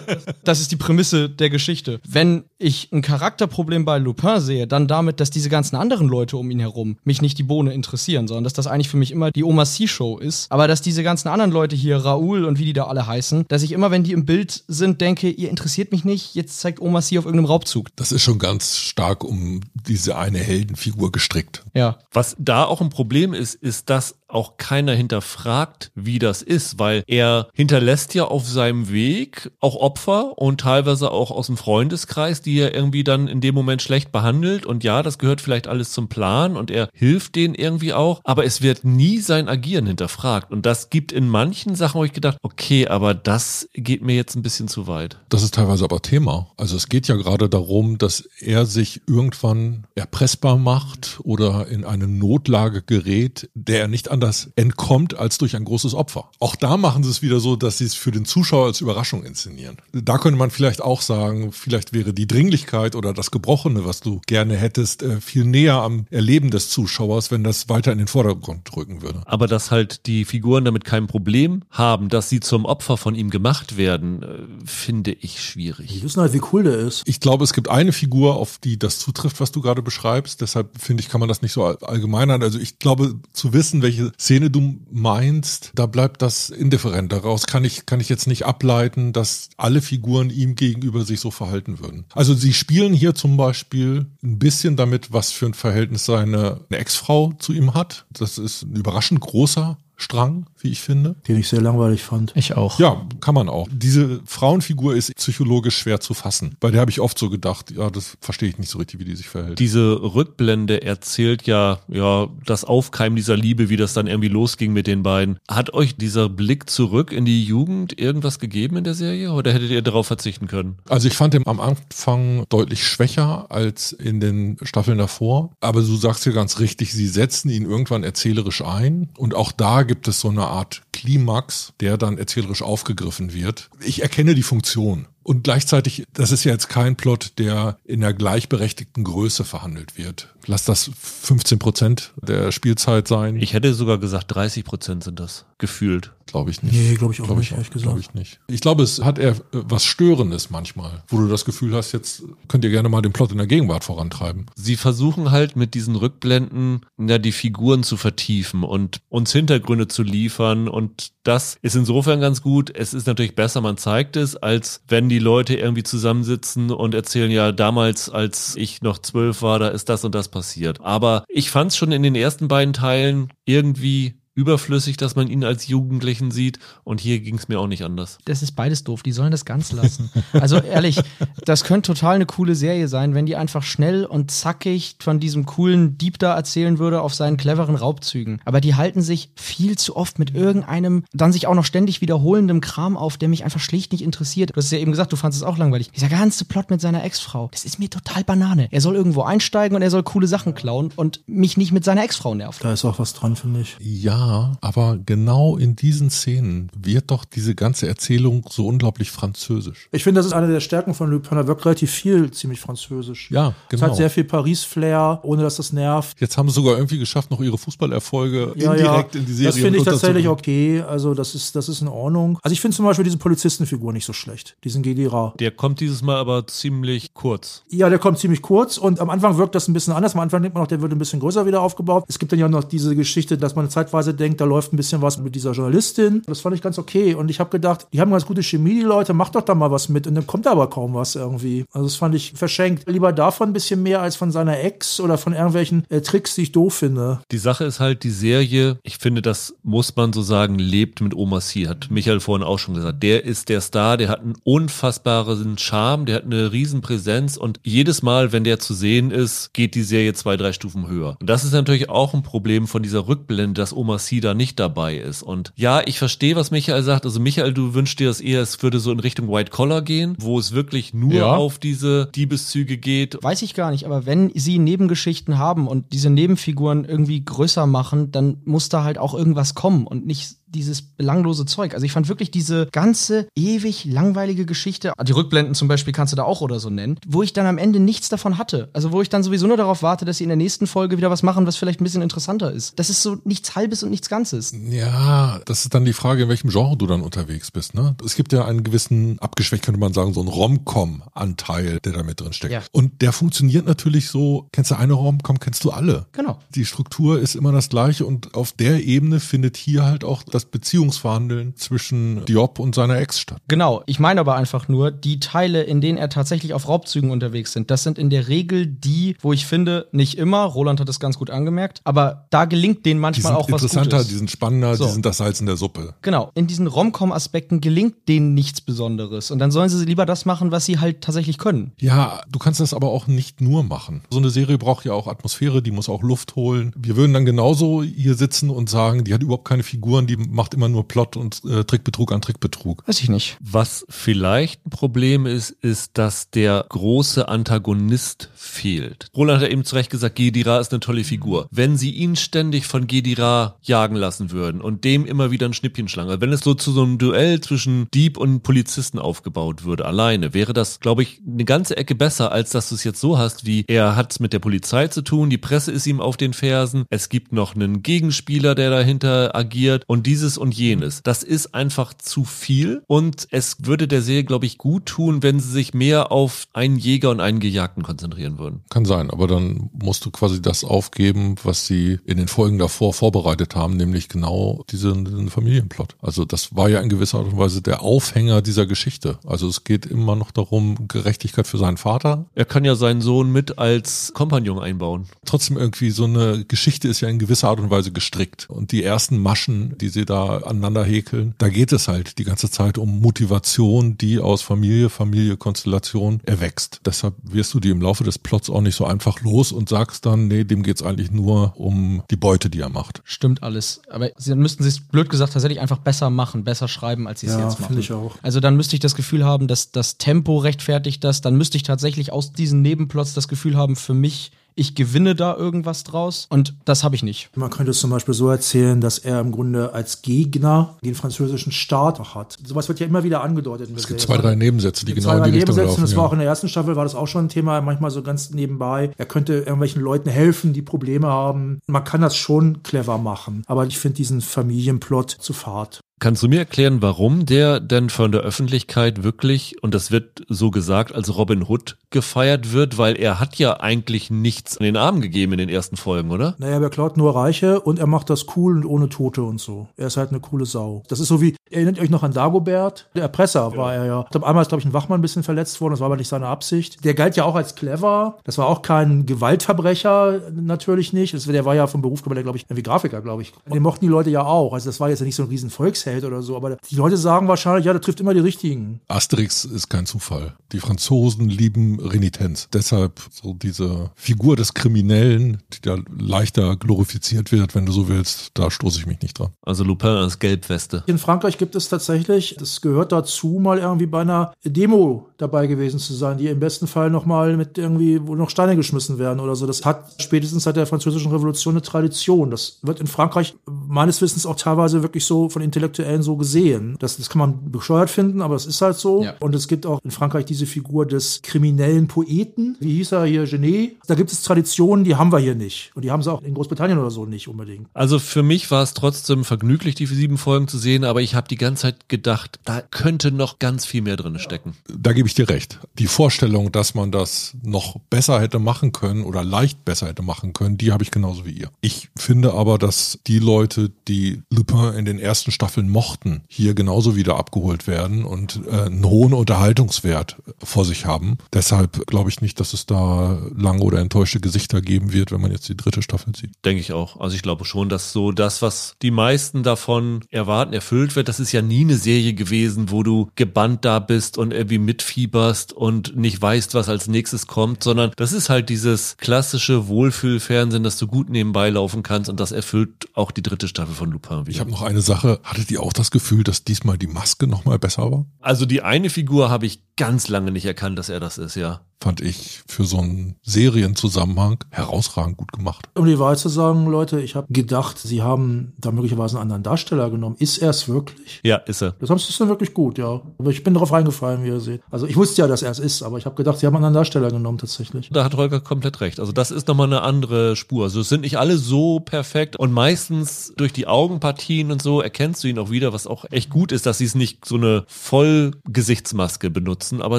das ist die Prämisse der Geschichte. Wenn ich ein Charakterproblem bei Lupin sehe, dann damit, dass diese ganzen anderen Leute um ihn herum mich nicht die Bohne interessieren, sondern dass das eigentlich für mich immer die Oma C-Show ist. Aber dass diese ganzen anderen Leute hier, Raoul und wie die da alle heißen, dass ich immer, wenn die im Bild sind, denke, ihr interessiert mich nicht, jetzt zeigt Oma C auf irgendeinem Raubzug. Das ist schon ganz stark um diese eine Heldenfigur gestrickt. Ja. Was da auch ein Problem ist, ist, dass auch keiner hinterfragt, wie das ist, weil er hinterlässt ja auf seinem Weg auch Opfer und teilweise auch aus dem Freundeskreis, die er irgendwie dann in dem Moment schlecht behandelt. Und ja, das gehört vielleicht alles zum Plan und er hilft denen irgendwie auch, aber es wird nie sein Agieren hinterfragt. Und das gibt in manchen Sachen, wo ich gedacht, okay, aber das geht mir jetzt ein bisschen zu weit. Das ist teilweise aber Thema. Also es geht ja gerade darum, dass er sich irgendwann erpressbar macht oder in eine Notlage gerät, der er nicht anders entkommt als durch ein großes Opfer. Auch da machen sie es wieder so, dass sie es für den Zuschauer als Überraschung inszenieren. Da könnte man vielleicht auch sagen, vielleicht wäre die Dringlichkeit oder das Gebrochene, was du gerne hättest, äh, viel näher am Erleben des Zuschauers, wenn das weiter in den Vordergrund rücken würde. Aber dass halt die Figuren damit kein Problem haben, dass sie zum Opfer von ihm gemacht werden, äh, finde ich schwierig. Die wissen halt, wie cool der ist. Ich glaube, es gibt eine Figur, auf die das zutrifft, was du gerade beschreibst. Deshalb finde ich, kann man das nicht so allgemeinern. Also ich glaube, zu wissen, welche Szene du meinst, da bleibt das indifferent. Daraus kann ich, kann ich jetzt nicht ableiten, dass alle Figuren ihm gegenüber sich so verhalten würden. Also sie spielen hier zum Beispiel ein bisschen damit, was für ein Verhältnis seine Ex-Frau zu ihm hat. Das ist ein überraschend großer Strang, wie ich finde. Den ich sehr langweilig fand. Ich auch. Ja, kann man auch. Diese Frauenfigur ist psychologisch schwer zu fassen. Bei der habe ich oft so gedacht, ja, das verstehe ich nicht so richtig, wie die sich verhält. Diese Rückblende erzählt ja, ja, das Aufkeimen dieser Liebe, wie das dann irgendwie losging mit den beiden. Hat euch dieser Blick zurück in die Jugend irgendwas gegeben in der Serie oder hättet ihr darauf verzichten können? Also ich fand den am Anfang deutlich schwächer als in den Staffeln davor. Aber du sagst ja ganz richtig, sie setzen ihn irgendwann erzählerisch ein und auch da gibt es so eine Art Klimax, der dann erzählerisch aufgegriffen wird. Ich erkenne die Funktion. Und gleichzeitig, das ist ja jetzt kein Plot, der in der gleichberechtigten Größe verhandelt wird. Lass das 15 Prozent der Spielzeit sein. Ich hätte sogar gesagt, 30 Prozent sind das gefühlt. Glaube ich nicht. Nee, glaube ich auch Glaub nicht, ich, ehrlich gesagt. Glaube ich nicht. Ich glaube, es hat eher äh, was Störendes manchmal, wo du das Gefühl hast, jetzt könnt ihr gerne mal den Plot in der Gegenwart vorantreiben. Sie versuchen halt mit diesen Rückblenden ja die Figuren zu vertiefen und uns Hintergründe zu liefern und das ist insofern ganz gut. Es ist natürlich besser, man zeigt es, als wenn die Leute irgendwie zusammensitzen und erzählen, ja, damals, als ich noch zwölf war, da ist das und das passiert. Aber ich fand es schon in den ersten beiden Teilen irgendwie überflüssig, dass man ihn als Jugendlichen sieht. Und hier ging es mir auch nicht anders. Das ist beides doof. Die sollen das ganz lassen. Also ehrlich, das könnte total eine coole Serie sein, wenn die einfach schnell und zackig von diesem coolen Dieb da erzählen würde auf seinen cleveren Raubzügen. Aber die halten sich viel zu oft mit irgendeinem dann sich auch noch ständig wiederholendem Kram auf, der mich einfach schlicht nicht interessiert. Du hast ja eben gesagt, du fandest es auch langweilig. Dieser ganze Plot mit seiner Ex-Frau, das ist mir total Banane. Er soll irgendwo einsteigen und er soll coole Sachen klauen und mich nicht mit seiner Ex-Frau nerven. Da ist auch was dran, finde ich. Ja, aber genau in diesen Szenen wird doch diese ganze Erzählung so unglaublich französisch. Ich finde, das ist eine der Stärken von Lupin. Er wirkt relativ viel ziemlich französisch. Ja, Es genau. hat sehr viel Paris-Flair, ohne dass das nervt. Jetzt haben sie sogar irgendwie geschafft, noch ihre Fußballerfolge Ja, indirekt ja. in die Serie Das finde ich tatsächlich okay. Also das ist, das ist in Ordnung. Also ich finde zum Beispiel diese Polizistenfigur nicht so schlecht. Diesen Gedira. Der kommt dieses Mal aber ziemlich kurz. Ja, der kommt ziemlich kurz und am Anfang wirkt das ein bisschen anders. Am Anfang denkt man noch, der wird ein bisschen größer wieder aufgebaut. Es gibt dann ja noch diese Geschichte, dass man zeitweise denkt, da läuft ein bisschen was mit dieser Journalistin. Das fand ich ganz okay. Und ich habe gedacht, die haben ganz gute Chemie, die Leute, macht doch da mal was mit. Und dann kommt aber kaum was irgendwie. Also das fand ich verschenkt. Lieber davon ein bisschen mehr als von seiner Ex oder von irgendwelchen äh, Tricks, die ich doof finde. Die Sache ist halt, die Serie, ich finde, das muss man so sagen, lebt mit Oma C, hat Michael vorhin auch schon gesagt. Der ist der Star, der hat einen unfassbaren Charme, der hat eine Riesenpräsenz und jedes Mal, wenn der zu sehen ist, geht die Serie zwei, drei Stufen höher. Und das ist natürlich auch ein Problem von dieser Rückblende, dass Oma C da nicht dabei ist. Und ja, ich verstehe, was Michael sagt. Also Michael, du wünschst dir das eher, es würde so in Richtung White Collar gehen, wo es wirklich nur Ja. auf diese Diebeszüge geht. Weiß ich gar nicht, aber wenn sie Nebengeschichten haben und diese Nebenfiguren irgendwie größer machen, dann muss da halt auch irgendwas kommen und nicht dieses belanglose Zeug. Also ich fand wirklich diese ganze ewig langweilige Geschichte, die Rückblenden zum Beispiel kannst du da auch oder so nennen, wo ich dann am Ende nichts davon hatte. Also wo ich dann sowieso nur darauf warte, dass sie in der nächsten Folge wieder was machen, was vielleicht ein bisschen interessanter ist. Das ist so nichts Halbes und nichts Ganzes. Ja, das ist dann die Frage, in welchem Genre du dann unterwegs bist. Ne? Es gibt ja einen gewissen, abgeschwächt könnte man sagen, so einen Rom-Com-Anteil, der da mit drin steckt. Ja. Und der funktioniert natürlich so, kennst du eine Rom-Com, kennst du alle. Genau. Die Struktur ist immer das gleiche und auf der Ebene findet hier halt auch das das Beziehungsverhandeln zwischen Diop und seiner Ex statt. Genau, ich meine aber einfach nur, die Teile, in denen er tatsächlich auf Raubzügen unterwegs sind, das sind in der Regel die, wo ich finde, nicht immer, Roland hat es ganz gut angemerkt, aber da gelingt denen Die manchmal sind auch was interessanter, Gutes. die sind spannender, So. die sind das Salz in der Suppe. Genau, in diesen Rom-Com-Aspekten gelingt denen nichts Besonderes. Und dann sollen sie lieber das machen, was sie halt tatsächlich können. Ja, du kannst das aber auch nicht nur machen. So eine Serie braucht ja auch Atmosphäre, die muss auch Luft holen. Wir würden dann genauso hier sitzen und sagen, die hat überhaupt keine Figuren, die macht immer nur Plot und äh, Trickbetrug an Trickbetrug. Weiß ich nicht. Was vielleicht ein Problem ist, ist, dass der große Antagonist fehlt. Roland hat eben zu Recht gesagt, Gedira ist eine tolle Figur. Wenn sie ihn ständig von Gedira jagen lassen würden und dem immer wieder ein Schnippchen schlagen, also wenn es so zu so einem Duell zwischen Dieb und Polizisten aufgebaut würde, alleine, wäre das, glaube ich, eine ganze Ecke besser, als dass du es jetzt so hast, wie er hat es mit der Polizei zu tun, die Presse ist ihm auf den Fersen, es gibt noch einen Gegenspieler, der dahinter agiert und dieses und jenes. Das ist einfach zu viel und es würde der Serie, glaube ich, gut tun, wenn sie sich mehr auf einen Jäger und einen Gejagten konzentrieren würden. Kann sein, aber dann musst du quasi das aufgeben, was sie in den Folgen davor vorbereitet haben, nämlich genau diesen, Familienplot. Also das war ja in gewisser Art und Weise der Aufhänger dieser Geschichte. Also es geht immer noch darum, Gerechtigkeit für seinen Vater. Er kann ja seinen Sohn mit als Kompagnon einbauen. Trotzdem irgendwie so eine Geschichte ist ja in gewisser Art und Weise gestrickt. Und die ersten Maschen, die sie da aneinander häkeln, da geht es halt die ganze Zeit um Motivation, die aus Familie, Familie-Konstellation erwächst. Deshalb wirst du die im Laufe des Plots auch nicht so einfach los und sagst dann, nee, dem geht's eigentlich nur um die Beute, die er macht. Stimmt alles. Aber sie, dann müssten sie es, blöd gesagt, tatsächlich einfach besser machen, besser schreiben, als sie es Ja, jetzt machen. finde ich auch. Also dann müsste ich das Gefühl haben, dass das Tempo rechtfertigt das. Dann müsste ich tatsächlich aus diesen Nebenplots das Gefühl haben, für mich, ich gewinne da irgendwas draus. Und das habe ich nicht. Man könnte es zum Beispiel so erzählen, dass er im Grunde als Gegner den französischen Staat auch hat. Sowas wird ja immer wieder angedeutet. Es gibt zwei, drei Nebensätze, die genau in zwei, die drei Richtung Nebensätze, laufen. Das war auch Ja. in der ersten Staffel, war das auch schon ein Thema, manchmal so ganz nebenbei. Er könnte irgendwelchen Leuten helfen, die Probleme haben. Man kann das schon clever machen. Aber ich finde diesen Familienplot zu fad. Kannst du mir erklären, warum der denn von der Öffentlichkeit wirklich, und das wird so gesagt, als Robin Hood gefeiert wird, weil er hat ja eigentlich nichts in den Arm gegeben in den ersten Folgen, oder? Naja, aber er klaut nur Reiche und er macht das cool und ohne Tote und so. Er ist halt eine coole Sau. Das ist so wie, erinnert ihr euch noch an Dagobert? Der Erpresser war er ja. Ich glaube, einmal ist, glaube ich, ein Wachmann ein bisschen verletzt worden, das war aber nicht seine Absicht. Der galt ja auch als clever. Das war auch kein Gewaltverbrecher, natürlich nicht. Das, der war ja vom Beruf, glaube ich, irgendwie Grafiker, glaube ich. Den mochten die Leute ja auch. Also das war jetzt ja nicht so ein riesen Volksheld oder so, aber die Leute sagen wahrscheinlich, ja, der trifft immer die Richtigen. Asterix ist kein Zufall. Die Franzosen lieben Renitenz. Deshalb so diese Figur des Kriminellen, die da leichter glorifiziert wird, wenn du so willst, da stoße ich mich nicht dran. Also Lupin als Gelbweste. In Frankreich gibt es tatsächlich, das gehört dazu, mal irgendwie bei einer Demo dabei gewesen zu sein, die im besten Fall nochmal mit irgendwie, wo noch Steine geschmissen werden oder so. Das hat spätestens seit der französischen Revolution eine Tradition. Das wird in Frankreich meines Wissens auch teilweise wirklich so von Intellektuellen so gesehen. Das, das kann man bescheuert finden, aber es ist halt so. Ja. Und es gibt auch in Frankreich diese Figur des kriminellen Poeten. Wie hieß er hier? Genet. Da gibt es Traditionen, die haben wir hier nicht. Und die haben sie auch in Großbritannien oder so nicht unbedingt. Also für mich war es trotzdem vergnüglich, die sieben Folgen zu sehen, aber ich habe die ganze Zeit gedacht, da könnte noch ganz viel mehr drin stecken. Da gebe ich dir recht. Die Vorstellung, dass man das noch besser hätte machen können oder leicht besser hätte machen können, die habe ich genauso wie ihr. Ich finde aber, dass die Leute, die Lupin in den ersten Staffeln mochten, hier genauso wieder abgeholt werden und äh, einen hohen Unterhaltungswert vor sich haben. Deshalb glaube ich nicht, dass es da lange oder enttäuschte Gesichter geben wird, wenn man jetzt die dritte Staffel sieht. Denke ich auch. Also ich glaube schon, dass so das, was die meisten davon erwarten, erfüllt wird. Das ist ja nie eine Serie gewesen, wo du gebannt da bist und irgendwie mitfieberst und nicht weißt, was als nächstes kommt, sondern das ist halt dieses klassische Wohlfühlfernsehen, dass du gut nebenbei laufen kannst und das erfüllt auch die dritte Staffel von Lupin wieder. Ich habe noch eine Sache. Hattet ihr auch das Gefühl, dass diesmal die Maske nochmal besser war? also die eine Figur habe ich ganz lange nicht erkannt, dass er das ist, ja. Fand ich für so einen Serienzusammenhang herausragend gut gemacht. Um die Wahrheit zu sagen, Leute, ich habe gedacht, sie haben da möglicherweise einen anderen Darsteller genommen. Ist er es wirklich? Ja, ist er. Das haben sie dann wirklich gut, ja. Aber ich bin darauf reingefallen, wie ihr seht. Also ich wusste ja, dass er es ist, aber ich habe gedacht, sie haben einen anderen Darsteller genommen tatsächlich. Da hat Holger komplett recht. Also das ist nochmal eine andere Spur. Also es sind nicht alle so perfekt und meistens durch die Augenpartien und so erkennst du ihn auch wieder, was auch echt gut ist, dass sie es nicht so eine Vollgesichtsmaske benutzen, aber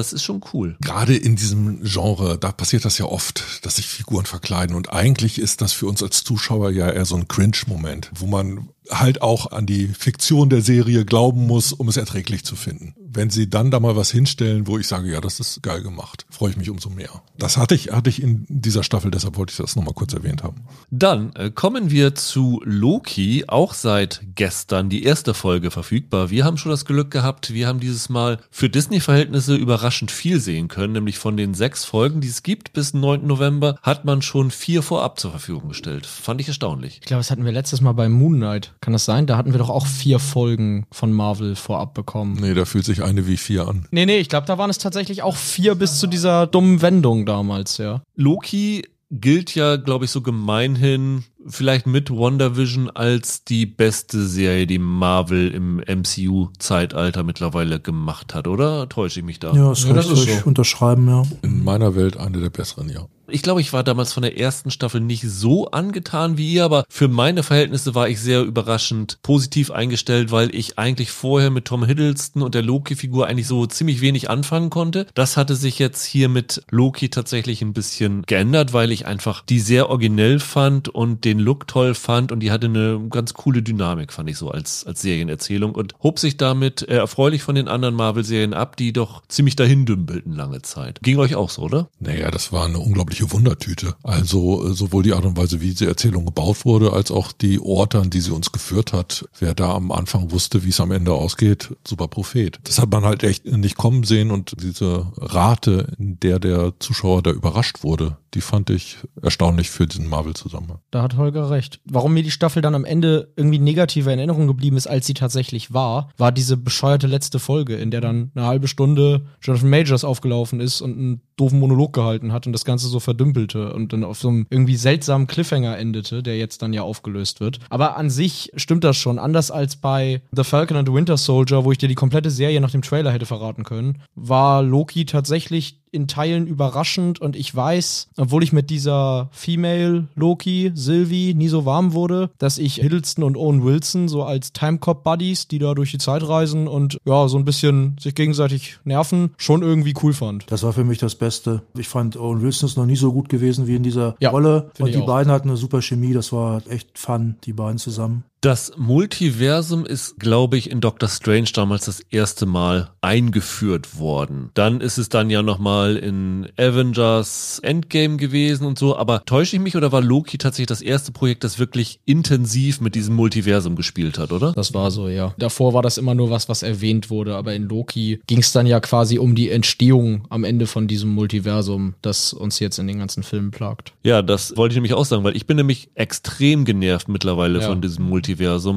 es ist schon cool. Gerade in diesem Genre, da passiert das ja oft, dass sich Figuren verkleiden und eigentlich ist das für uns als Zuschauer ja eher so ein Cringe-Moment, wo man halt auch an die Fiktion der Serie glauben muss, um es erträglich zu finden. Wenn sie dann da mal was hinstellen, wo ich sage, ja, das ist geil gemacht, freue ich mich umso mehr. Das hatte ich, hatte ich in dieser Staffel, deshalb wollte ich das nochmal kurz erwähnt haben. Dann äh, kommen wir zu Loki, auch seit gestern die erste Folge verfügbar. Wir haben schon das Glück gehabt, wir haben dieses Mal für Disney-Verhältnisse überraschend viel sehen können, nämlich von den sechs Folgen, die es gibt bis 9. November, hat man schon vier vorab zur Verfügung gestellt. Fand ich erstaunlich. Ich glaube, das hatten wir letztes Mal bei Moon Knight. Kann das sein? Da hatten wir doch auch vier Folgen von Marvel vorab bekommen. Nee, da fühlt sich eine wie vier an. Nee, nee, ich glaube, da waren es tatsächlich auch vier bis zu dieser dummen Wendung damals, ja. Loki gilt ja, glaube ich, so gemeinhin vielleicht mit WandaVision als die beste Serie, die Marvel im MCU-Zeitalter mittlerweile gemacht hat, oder? Täusche ich mich da? Ja, das, Ja, das kann ich so. unterschreiben, ja. In meiner Welt eine der besseren, ja. Ich glaube, ich war damals von der ersten Staffel nicht so angetan wie ihr, aber für meine Verhältnisse war ich sehr überraschend positiv eingestellt, weil ich eigentlich vorher mit Tom Hiddleston und der Loki-Figur eigentlich so ziemlich wenig anfangen konnte. Das hatte sich jetzt hier mit Loki tatsächlich ein bisschen geändert, weil ich einfach die sehr originell fand und den Look toll fand und die hatte eine ganz coole Dynamik, fand ich so als, als Serienerzählung und hob sich damit äh, erfreulich von den anderen Marvel-Serien ab, die doch ziemlich dahin dümpelten lange Zeit. Ging euch auch so, oder? Naja, das war eine unglaubliche Wundertüte. Also äh, sowohl die Art und Weise, wie diese Erzählung gebaut wurde, als auch die Orte, an die sie uns geführt hat. Wer da am Anfang wusste, wie es am Ende ausgeht, super Prophet. Das hat man halt echt nicht kommen sehen und diese Rate, in der der Zuschauer da überrascht wurde, die fand ich erstaunlich für diesen Marvel-Zusammenhang. Da hat Holger recht. Warum mir die Staffel dann am Ende irgendwie negativer in Erinnerung geblieben ist, als sie tatsächlich war, war diese bescheuerte letzte Folge, in der dann eine halbe Stunde Jonathan Majors aufgelaufen ist und einen doofen Monolog gehalten hat und das Ganze so verdümpelte und dann auf so einem irgendwie seltsamen Cliffhanger endete, der jetzt dann ja aufgelöst wird. Aber an sich stimmt das schon. Anders als bei The Falcon and the Winter Soldier, wo ich dir die komplette Serie nach dem Trailer hätte verraten können, war Loki tatsächlich in Teilen überraschend und ich weiß, obwohl ich mit dieser Female Loki, Sylvie, nie so warm wurde, dass ich Hiddleston und Owen Wilson so als Timecop-Buddies, die da durch die Zeit reisen und ja, so ein bisschen sich gegenseitig nerven, schon irgendwie cool fand. Das war für mich das Beste. Ich fand Owen Wilson ist noch nie so gut gewesen wie in dieser Ja, Rolle. Und die auch. beiden hatten eine super Chemie. Das war echt fun, die beiden zusammen. Das Multiversum ist, glaube ich, in Doctor Strange damals das erste Mal eingeführt worden. Dann ist es dann ja nochmal in Avengers Endgame gewesen und so. Aber täusche ich mich oder war Loki tatsächlich das erste Projekt, das wirklich intensiv mit diesem Multiversum gespielt hat, oder? Das war so, ja. Davor war das immer nur was, was erwähnt wurde, aber in Loki ging es dann ja quasi um die Entstehung am Ende von diesem Multiversum, das uns jetzt in den ganzen Filmen plagt. Ja, das wollte ich nämlich auch sagen, weil ich bin nämlich extrem genervt mittlerweile Ja. von diesem Multiversum.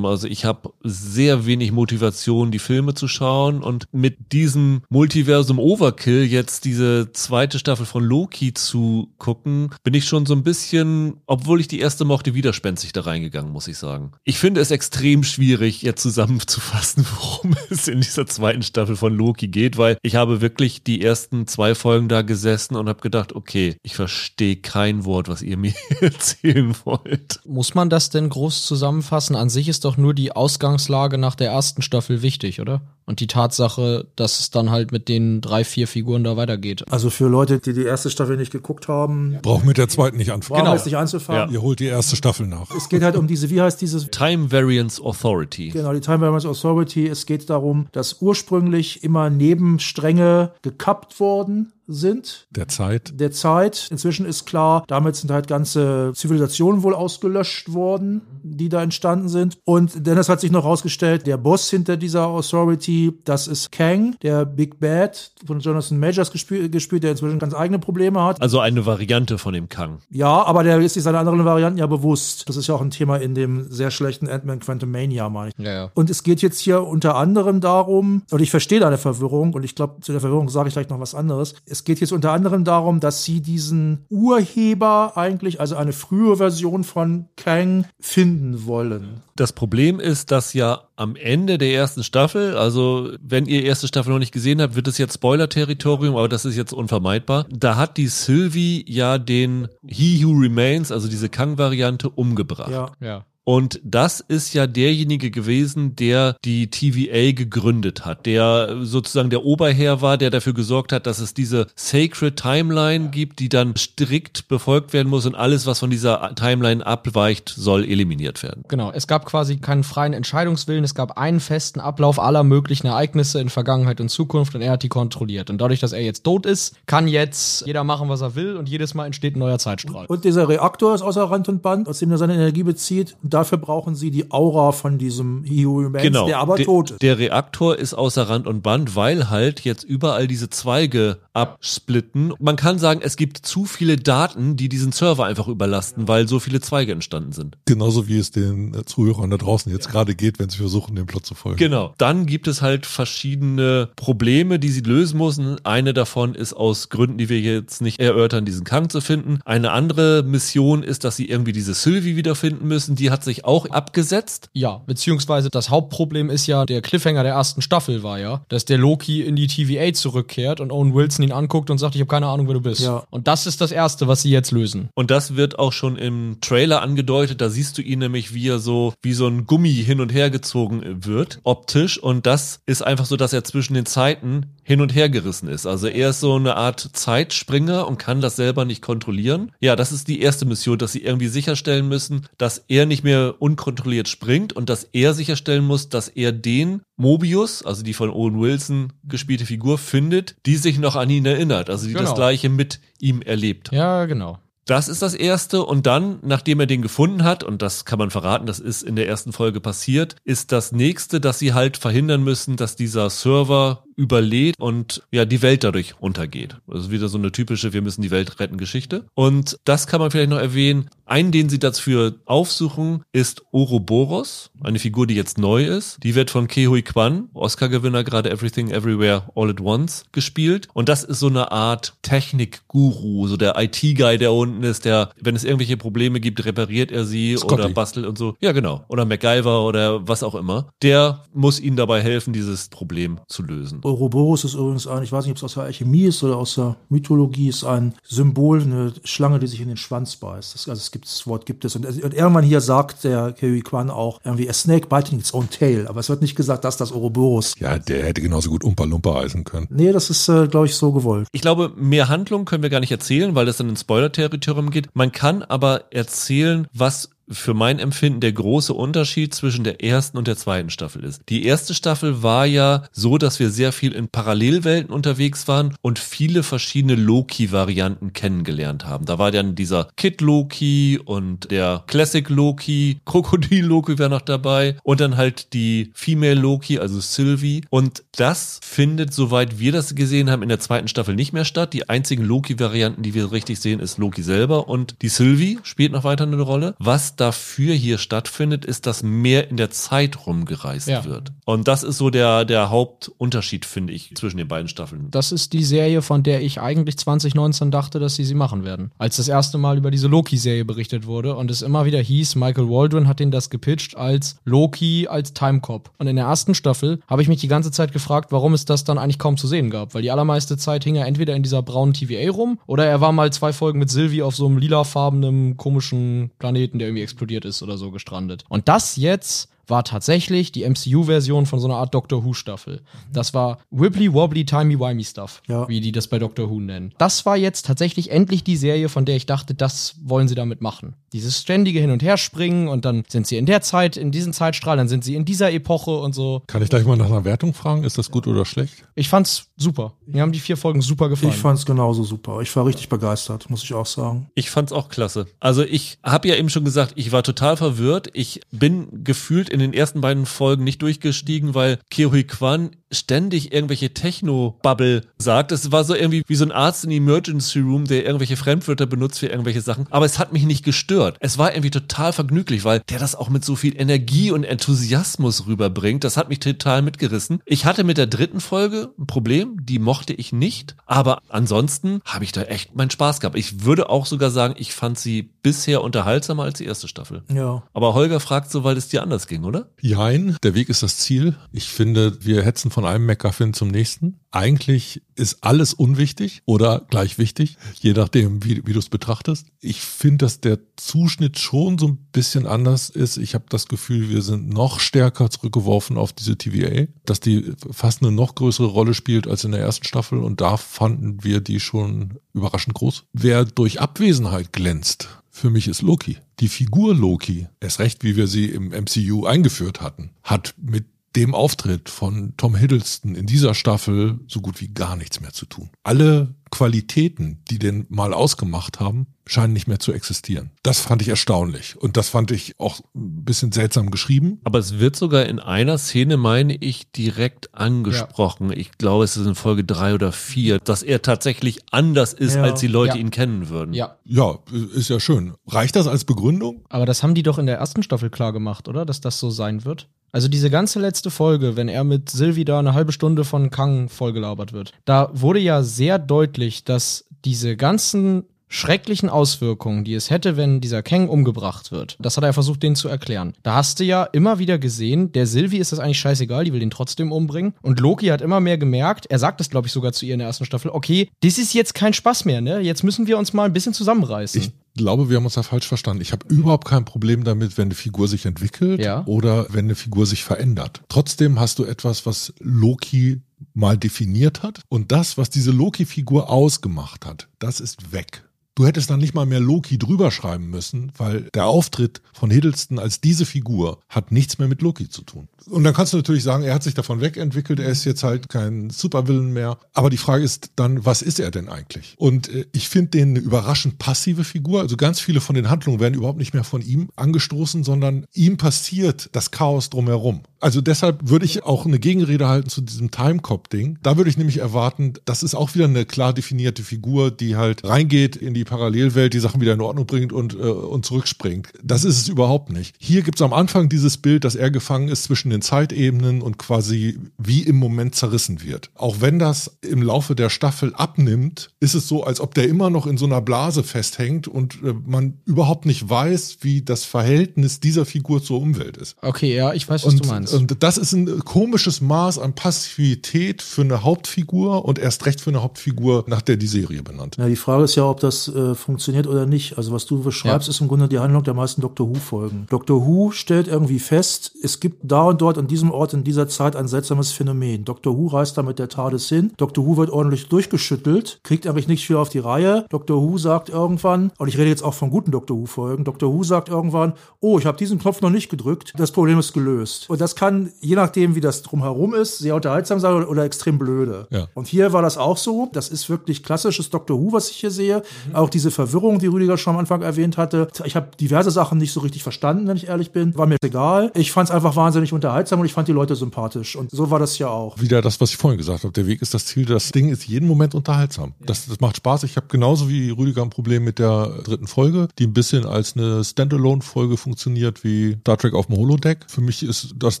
Also ich habe sehr wenig Motivation, die Filme zu schauen und mit diesem Multiversum Overkill jetzt diese zweite Staffel von Loki zu gucken, bin ich schon so ein bisschen, obwohl ich die erste mochte, widerspenstig da reingegangen, muss ich sagen. Ich finde es extrem schwierig, jetzt zusammenzufassen, worum es in dieser zweiten Staffel von Loki geht, weil ich habe wirklich die ersten zwei Folgen da gesessen und habe gedacht, okay, ich verstehe kein Wort, was ihr mir erzählen wollt. Muss man das denn groß zusammenfassen? An sich ist doch nur die Ausgangslage nach der ersten Staffel wichtig, oder? Und die Tatsache, dass es dann halt mit den drei, vier Figuren da weitergeht. Also für Leute, die die erste Staffel nicht geguckt haben, Braucht mit der zweiten nicht anfangen. Genau. nicht anzufangen. Ihr holt die erste Staffel nach. Es geht halt um diese, wie heißt dieses Time Variance Authority. Genau, die Time Variance Authority. Es geht darum, dass ursprünglich immer Nebenstränge gekappt worden sind Der Zeit. der Zeit. Inzwischen ist klar, damit sind halt ganze Zivilisationen wohl ausgelöscht worden, die da entstanden sind. Und Dennis hat sich noch herausgestellt, der Boss hinter dieser Authority, das ist Kang, der Big Bad von Jonathan Majors gespielt, gespielt der inzwischen ganz eigene Probleme hat. Also eine Variante von dem Kang. Ja, aber der ist sich seine anderen Varianten ja bewusst. Das ist ja auch ein Thema in dem sehr schlechten Ant-Man Quantumania, meine ich. Ja, ja. Und es geht jetzt hier unter anderem darum, und ich verstehe deine Verwirrung, und ich glaube, zu der Verwirrung sage ich gleich noch was anderes. Es geht jetzt unter anderem darum, dass sie diesen Urheber eigentlich, also eine frühe Version von Kang, finden wollen. Das Problem ist, dass ja am Ende der ersten Staffel, also wenn ihr erste Staffel noch nicht gesehen habt, wird es jetzt Spoiler-Territorium, aber das ist jetzt unvermeidbar. Da hat die Sylvie ja den He Who Remains, also diese Kang-Variante, umgebracht. Ja. Ja. Und das ist ja derjenige gewesen, der die TVA gegründet hat, der sozusagen der Oberherr war, der dafür gesorgt hat, dass es diese Sacred Timeline gibt, die dann strikt befolgt werden muss und alles, was von dieser Timeline abweicht, soll eliminiert werden. Genau, es gab quasi keinen freien Entscheidungswillen, es gab einen festen Ablauf aller möglichen Ereignisse in Vergangenheit und Zukunft und er hat die kontrolliert. Und dadurch, dass er jetzt tot ist, kann jetzt jeder machen, was er will und jedes Mal entsteht ein neuer Zeitstrahl. Und dieser Reaktor ist außer Rand und Band, aus dem er seine Energie bezieht. Und dafür brauchen sie die Aura von diesem Remains, Genau. der aber der, tot ist. Der Reaktor ist außer Rand und Band, weil halt jetzt überall diese Zweige absplitten. Man kann sagen, es gibt zu viele Daten, die diesen Server einfach überlasten, weil so viele Zweige entstanden sind. Genauso wie es den Zuhörern da draußen jetzt gerade geht, wenn sie versuchen, dem Plot zu folgen. Genau. Dann gibt es halt verschiedene Probleme, die sie lösen müssen. Eine davon ist aus Gründen, die wir jetzt nicht erörtern, diesen Kang zu finden. Eine andere Mission ist, dass sie irgendwie diese Sylvie wiederfinden müssen. Die hat sich auch abgesetzt. Ja, beziehungsweise das Hauptproblem ist ja, der Cliffhanger der ersten Staffel war ja, dass der Loki in die TVA zurückkehrt und Owen Wilson ihn anguckt und sagt, ich habe keine Ahnung, wer du bist. Ja. Und das ist das Erste, was sie jetzt lösen. Und das wird auch schon im Trailer angedeutet. Da siehst du ihn nämlich, wie er so, wie so ein Gummi hin und her gezogen wird, optisch. Und das ist einfach so, dass er zwischen den Zeiten hin und her gerissen ist. Also er ist so eine Art Zeitspringer und kann das selber nicht kontrollieren. Ja, das ist die erste Mission, dass sie irgendwie sicherstellen müssen, dass er nicht mehr unkontrolliert springt und dass er sicherstellen muss, dass er den Mobius, also die von Owen Wilson gespielte Figur, findet, die sich noch an ihn erinnert. Also die das Genau. gleiche mit ihm erlebt. Ja, genau. Das ist das erste. Und dann, nachdem er den gefunden hat, und das kann man verraten, das ist in der ersten Folge passiert, ist das nächste, dass sie halt verhindern müssen, dass dieser Server überlädt und ja, die Welt dadurch untergeht. Das ist wieder so eine typische Wir müssen die Welt retten Geschichte. Und das kann man vielleicht noch erwähnen. Einen, den sie dafür aufsuchen, ist Ouroboros, eine Figur, die jetzt neu ist. Die wird von Kehui Kwan, Oscar-Gewinner gerade Everything Everywhere All at Once, gespielt. Und das ist so eine Art Technik-Guru, so der IT-Guy, der unten ist, der, wenn es irgendwelche Probleme gibt, repariert er sie Scotty. oder bastelt und so. Ja, genau. Oder MacGyver oder was auch immer. Der muss ihnen dabei helfen, dieses Problem zu lösen. Ouroboros ist übrigens ein, ich weiß nicht, ob es aus der Alchemie ist oder aus der Mythologie, ist ein Symbol, eine Schlange, die sich in den Schwanz beißt. Das, also es gibt, das Wort gibt es. Und, und irgendwann hier sagt der Kerry Kwan auch irgendwie, a snake biting its own tail. Aber es wird nicht gesagt, dass das Ouroboros. Ja, der hätte genauso gut Umpa Lumpa heißen können. Nee, das ist, äh, glaube ich, so gewollt. Ich glaube, mehr Handlung können wir gar nicht erzählen, weil das dann ins Spoiler-Territorium geht. Man kann aber erzählen, was für mein Empfinden der große Unterschied zwischen der ersten und der zweiten Staffel ist. Die erste Staffel war ja so, dass wir sehr viel in Parallelwelten unterwegs waren und viele verschiedene Loki-Varianten kennengelernt haben. Da war dann dieser Kid Loki und der Classic Loki, Krokodil Loki wäre noch dabei und dann halt die Female Loki, also Sylvie. Und das findet, soweit wir das gesehen haben, in der zweiten Staffel nicht mehr statt. Die einzigen Loki-Varianten, die wir richtig sehen, ist Loki selber und die Sylvie spielt noch weiter eine Rolle. Was dafür hier stattfindet, ist, dass mehr in der Zeit rumgereist Ja. wird. Und das ist so der, der Hauptunterschied, finde ich, zwischen den beiden Staffeln. Das ist die Serie, von der ich eigentlich 2019 dachte, dass sie sie machen werden. Als das erste Mal über diese Loki-Serie berichtet wurde und es immer wieder hieß, Michael Waldron hat den das gepitcht als Loki, als Timecop. Und in der ersten Staffel habe ich mich die ganze Zeit gefragt, warum es das dann eigentlich kaum zu sehen gab. Weil die allermeiste Zeit hing er entweder in dieser braunen TVA rum oder er war mal zwei Folgen mit Sylvie auf so einem lilafarbenen, komischen Planeten, der irgendwie explodiert ist oder so gestrandet. Und das jetzt war tatsächlich die MCU-Version von so einer Art Doctor Who-Staffel. Das war Wibbly Wobbly Timey Wimey Stuff, Ja. wie die das bei Doctor Who nennen. Das war jetzt tatsächlich endlich die Serie, von der ich dachte, das wollen sie damit machen. Dieses ständige Hin- und Herspringen und dann sind sie in der Zeit, in diesem Zeitstrahl, dann sind sie in dieser Epoche und so. Kann ich gleich mal nach einer Wertung fragen? Ist das gut oder schlecht? Ich fand's super. Mir haben die vier Folgen super gefallen. Ich fand es genauso super. Ich war richtig begeistert, muss ich auch sagen. Ich fand's auch klasse. Also ich habe ja eben schon gesagt, ich war total verwirrt. Ich bin gefühlt in den ersten beiden Folgen nicht durchgestiegen, weil Kehui Kwan ständig irgendwelche Techno-Bubble sagt. Es war so irgendwie wie so ein Arzt in Emergency Room, der irgendwelche Fremdwörter benutzt für irgendwelche Sachen. Aber es hat mich nicht gestört. Es war irgendwie total vergnüglich, weil der das auch mit so viel Energie und Enthusiasmus rüberbringt. Das hat mich total mitgerissen. Ich hatte mit der dritten Folge ein Problem, die mochte ich nicht. Aber ansonsten habe ich da echt meinen Spaß gehabt. Ich würde auch sogar sagen, ich fand sie bisher unterhaltsamer als die erste Staffel. Ja. Aber Holger fragt so, weil es dir anders ging, oder? Jein, der Weg ist das Ziel. Ich finde, wir hetzen von einem MacGuffin zum nächsten. Eigentlich ist alles unwichtig oder gleich wichtig, je nachdem, wie, wie du es betrachtest. Ich finde, dass der Zuschnitt schon so ein bisschen anders ist. Ich habe das Gefühl, wir sind noch stärker zurückgeworfen auf diese TVA, dass die fast eine noch größere Rolle spielt als in der ersten Staffel und da fanden wir die schon überraschend groß. Wer durch Abwesenheit glänzt, für mich ist Loki. Die Figur Loki, erst recht, wie wir sie im MCU eingeführt hatten, hat mit dem Auftritt von Tom Hiddleston in dieser Staffel so gut wie gar nichts mehr zu tun. Alle Qualitäten, die den mal ausgemacht haben, scheinen nicht mehr zu existieren. Das fand ich erstaunlich und das fand ich auch ein bisschen seltsam geschrieben. Aber es wird sogar in einer Szene, meine ich, direkt angesprochen. Ja. Ich glaube, es ist in Folge drei oder vier, dass er tatsächlich anders ist, ja. als die Leute ja. ihn kennen würden. Ja. Ja, ist ja schön. Reicht das als Begründung? Aber das haben die doch in der ersten Staffel klar gemacht, oder? Dass das so sein wird? Also diese ganze letzte Folge, wenn er mit Sylvie da eine halbe Stunde von Kang vollgelabert wird, da wurde ja sehr deutlich, dass diese ganzen schrecklichen Auswirkungen, die es hätte, wenn dieser Kang umgebracht wird. Das hat er versucht, denen zu erklären. Da hast du ja immer wieder gesehen, der Sylvie ist das eigentlich scheißegal, die will den trotzdem umbringen. Und Loki hat immer mehr gemerkt, er sagt das, glaube ich, sogar zu ihr in der ersten Staffel, okay, das ist jetzt kein Spaß mehr, ne? Jetzt müssen wir uns mal ein bisschen zusammenreißen. Ich glaube, wir haben uns da falsch verstanden. Ich habe überhaupt kein Problem damit, wenn eine Figur sich entwickelt ja. oder wenn eine Figur sich verändert. Trotzdem hast du etwas, was Loki mal definiert hat und das, was diese Loki-Figur ausgemacht hat, das ist weg. Du hättest dann nicht mal mehr Loki drüber schreiben müssen, weil der Auftritt von Hiddleston als diese Figur hat nichts mehr mit Loki zu tun. Und dann kannst du natürlich sagen, er hat sich davon wegentwickelt, er ist jetzt halt kein Supervillain mehr. Aber die Frage ist dann, was ist er denn eigentlich? Und äh, ich finde den eine überraschend passive Figur. Also ganz viele von den Handlungen werden überhaupt nicht mehr von ihm angestoßen, sondern ihm passiert das Chaos drumherum. Also deshalb würde ich auch eine Gegenrede halten zu diesem Timecop-Ding. Da würde ich nämlich erwarten, das ist auch wieder eine klar definierte Figur, die halt reingeht in die Parallelwelt, die Sachen wieder in Ordnung bringt und, äh, und zurückspringt. Das ist es überhaupt nicht. Hier gibt es am Anfang dieses Bild, dass er gefangen ist zwischen den Zeitebenen und quasi wie im Moment zerrissen wird. Auch wenn das im Laufe der Staffel abnimmt, ist es so, als ob der immer noch in so einer Blase festhängt und äh, man überhaupt nicht weiß, wie das Verhältnis dieser Figur zur Umwelt ist. Okay, ja, ich weiß, was und, du meinst. Und das ist ein komisches Maß an Passivität für eine Hauptfigur und erst recht für eine Hauptfigur, nach der die Serie benannt. Ja, die Frage ist ja, ob das äh, funktioniert oder nicht. Also was du beschreibst, ja. ist im Grunde die Handlung der meisten Doctor Who-Folgen. Doctor Who stellt irgendwie fest, es gibt da und dort an diesem Ort in dieser Zeit ein seltsames Phänomen. Doctor Who reist da mit der TARDIS hin. Doctor Who wird ordentlich durchgeschüttelt, kriegt eigentlich nicht viel auf die Reihe. Doctor Who sagt irgendwann, und ich rede jetzt auch von guten Doctor Who-Folgen, Doctor Who sagt irgendwann, oh, ich habe diesen Knopf noch nicht gedrückt, das Problem ist gelöst. Und das kann, je nachdem, wie das drumherum ist, sehr unterhaltsam sein oder, oder extrem blöde. Ja. Und hier war das auch so. Das ist wirklich klassisches Doctor Who, was ich hier sehe. Mhm. Auch diese Verwirrung, die Rüdiger schon am Anfang erwähnt hatte. Ich habe diverse Sachen nicht so richtig verstanden, wenn ich ehrlich bin. War mir egal. Ich fand es einfach wahnsinnig unterhaltsam und ich fand die Leute sympathisch. Und so war das ja auch. Wieder das, was ich vorhin gesagt habe. Der Weg ist das Ziel. Das Ding ist jeden Moment unterhaltsam. Ja. Das, das macht Spaß. Ich habe genauso wie Rüdiger ein Problem mit der dritten Folge, die ein bisschen als eine Standalone-Folge funktioniert wie Star Trek auf dem Holodeck. Für mich ist das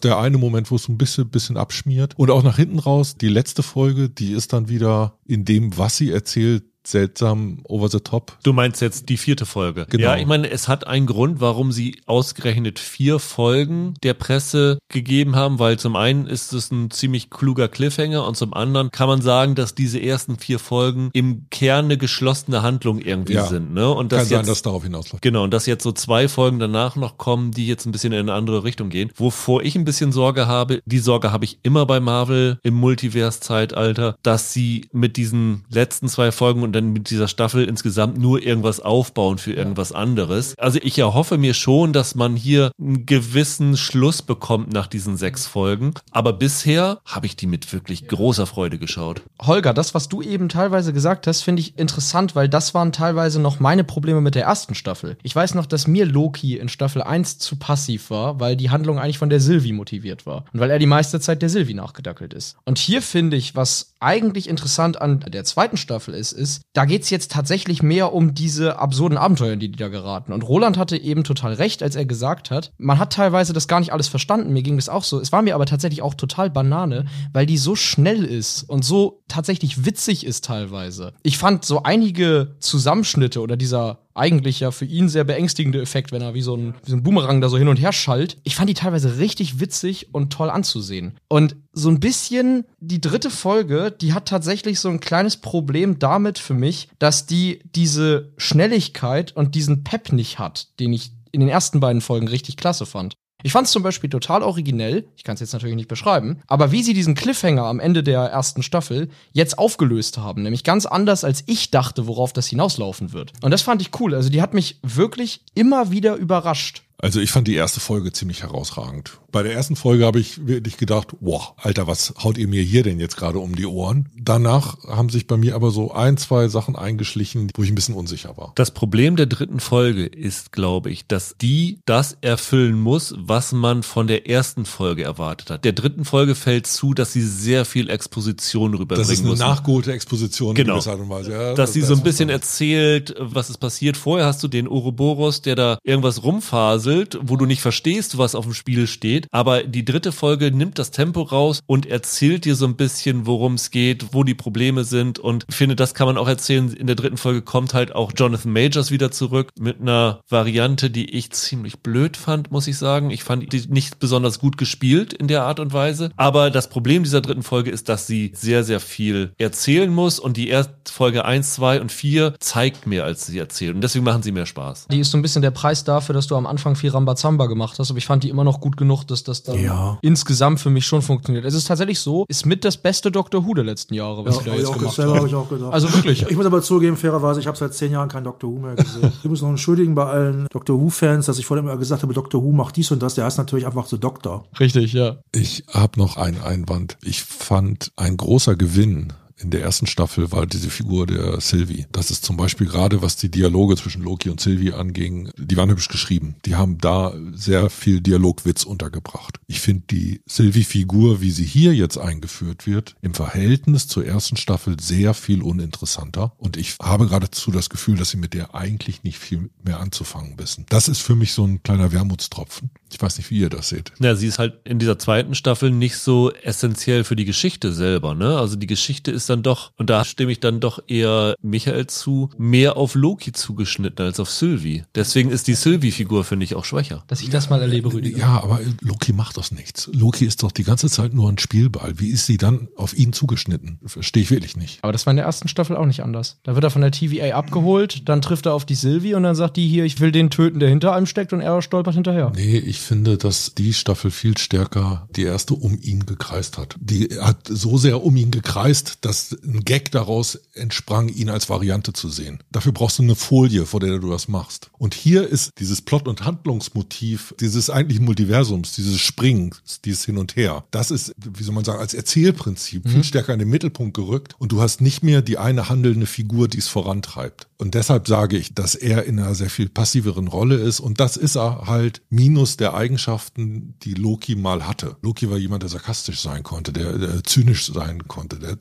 der eine Moment, wo es ein bisschen, bisschen abschmiert. Und auch nach hinten raus, die letzte Folge, die ist dann wieder in dem, was sie erzählt, seltsam over the top. Du meinst jetzt die vierte Folge. Genau. Ja, ich meine, es hat einen Grund, warum sie ausgerechnet vier Folgen der Presse gegeben haben, weil zum einen ist es ein ziemlich kluger Cliffhanger und zum anderen kann man sagen, dass diese ersten vier Folgen im Kern eine geschlossene Handlung irgendwie ja, sind. Ne? Und das kann jetzt, sein, dass darauf hinausläuft. Genau, und dass jetzt so zwei Folgen danach noch kommen, die jetzt ein bisschen in eine andere Richtung gehen. Wovor ich ein bisschen Sorge habe, die Sorge habe ich immer bei Marvel im Multiverse-Zeitalter, dass sie mit diesen letzten zwei Folgen und dann mit dieser Staffel insgesamt nur irgendwas aufbauen für irgendwas anderes. Also ich erhoffe mir schon, dass man hier einen gewissen Schluss bekommt nach diesen sechs Folgen. Aber bisher habe ich die mit wirklich großer Freude geschaut. Holger, das, was du eben teilweise gesagt hast, finde ich interessant, weil das waren teilweise noch meine Probleme mit der ersten Staffel. Ich weiß noch, dass mir Loki in Staffel 1 zu passiv war, weil die Handlung eigentlich von der Sylvie motiviert war. Und weil er die meiste Zeit der Sylvie nachgedackelt ist. Und hier finde ich, was eigentlich interessant an der zweiten Staffel ist, ist, da geht es jetzt tatsächlich mehr um diese absurden Abenteuer, die die da geraten. Und Roland hatte eben total recht, als er gesagt hat, man hat teilweise das gar nicht alles verstanden. Mir ging das auch so. Es war mir aber tatsächlich auch total Banane, weil die so schnell ist und so tatsächlich witzig ist teilweise. Ich fand so einige Zusammenschnitte oder dieser eigentlich ja für ihn sehr beängstigende Effekt, wenn er wie so ein, wie so ein Boomerang da so hin und her schallt. Ich fand die teilweise richtig witzig und toll anzusehen. Und so ein bisschen die dritte Folge, die hat tatsächlich so ein kleines Problem damit für mich, dass die diese Schnelligkeit und diesen Pep nicht hat, den ich in den ersten beiden Folgen richtig klasse fand. Ich fand es zum Beispiel total originell, ich kann es jetzt natürlich nicht beschreiben, aber wie sie diesen Cliffhanger am Ende der ersten Staffel jetzt aufgelöst haben, nämlich ganz anders als ich dachte, worauf das hinauslaufen wird. Und das fand ich cool. Also die hat mich wirklich immer wieder überrascht. Also ich fand die erste Folge ziemlich herausragend. Bei der ersten Folge habe ich wirklich gedacht, wow, Alter, was haut ihr mir hier denn jetzt gerade um die Ohren? Danach haben sich bei mir aber so ein, zwei Sachen eingeschlichen, wo ich ein bisschen unsicher war. Das Problem der dritten Folge ist, glaube ich, dass die das erfüllen muss, was man von der ersten Folge erwartet hat. Der dritten Folge fällt zu, dass sie sehr viel Exposition rüberbringen Das ist eine muss. nachgeholte Exposition Genau. in gewisser Art und Weise. Ja, dass sie das- so ein bisschen erzählt, was ist passiert. Vorher hast du den Ouroboros, der da irgendwas rumfaselt, wo du nicht verstehst, was auf dem Spiel steht. Aber die dritte Folge nimmt das Tempo raus und erzählt dir so ein bisschen, worum es geht, wo die Probleme sind. Und ich finde, das kann man auch erzählen. In der dritten Folge kommt halt auch Jonathan Majors wieder zurück mit einer Variante, die ich ziemlich blöd fand, muss ich sagen. Ich fand die nicht besonders gut gespielt in der Art und Weise. Aber das Problem dieser dritten Folge ist, dass sie sehr, sehr viel erzählen muss. Und die erste Folge 1, 2 und 4 zeigt mehr, als sie erzählt. Und deswegen machen sie mehr Spaß. Die ist so ein bisschen der Preis dafür, dass du am Anfang viel Rambazamba gemacht hast, aber ich fand die immer noch gut genug, dass das dann Ja. insgesamt für mich schon funktioniert. Es ist tatsächlich so, ist mit das beste Doctor Who der letzten Jahre, was Ja, sie da hab ich jetzt auch, gemacht habe ich auch gedacht. Also wirklich. Ich muss aber zugeben, fairerweise, ich habe seit zehn Jahren kein Doctor Who mehr gesehen. Ich muss noch entschuldigen bei allen Doctor Who-Fans, dass ich vorhin immer gesagt habe, Doctor Who macht dies und das. Der heißt natürlich einfach so Doktor. Richtig, ja. Ich habe noch einen Einwand. Ich fand ein großer Gewinn in der ersten Staffel war diese Figur der Sylvie. Das ist zum Beispiel gerade, was die Dialoge zwischen Loki und Sylvie anging, die waren hübsch geschrieben. Die haben da sehr viel Dialogwitz untergebracht. Ich finde die Sylvie-Figur, wie sie hier jetzt eingeführt wird, im Verhältnis zur ersten Staffel sehr viel uninteressanter. Und ich habe geradezu das Gefühl, dass sie mit der eigentlich nicht viel mehr anzufangen wissen. Das ist für mich so ein kleiner Wermutstropfen. Ich weiß nicht, wie ihr das seht. Ja, sie ist halt in dieser zweiten Staffel nicht so essentiell für die Geschichte selber, ne? Also die Geschichte ist dann doch, und da stimme ich dann doch eher Michael zu, mehr auf Loki zugeschnitten als auf Sylvie. Deswegen ist die Sylvie-Figur, finde ich, auch schwächer. Dass ich das mal erlebe, Rüdiger. Ja, aber Loki macht das nichts. Loki ist doch die ganze Zeit nur ein Spielball. Wie ist sie dann auf ihn zugeschnitten? Verstehe ich wirklich nicht. Aber das war in der ersten Staffel auch nicht anders. Da wird er von der TVA abgeholt, dann trifft er auf die Sylvie und dann sagt die hier, ich will den töten, der hinter einem steckt und er stolpert hinterher. Nee, ich finde, dass die Staffel viel stärker die erste um ihn gekreist hat. Die hat so sehr um ihn gekreist, dass ein Gag daraus entsprang, ihn als Variante zu sehen. Dafür brauchst du eine Folie, vor der du das machst. Und hier ist dieses Plot- und Handlungsmotiv dieses eigentlichen Multiversums, dieses Springs, dieses Hin und Her. Das ist, wie soll man sagen, als Erzählprinzip viel stärker in den Mittelpunkt gerückt und du hast nicht mehr die eine handelnde Figur, die es vorantreibt. Und deshalb sage ich, dass er in einer sehr viel passiveren Rolle ist und das ist er halt minus der Eigenschaften, die Loki mal hatte. Loki war jemand, der sarkastisch sein konnte, der, der zynisch sein konnte, der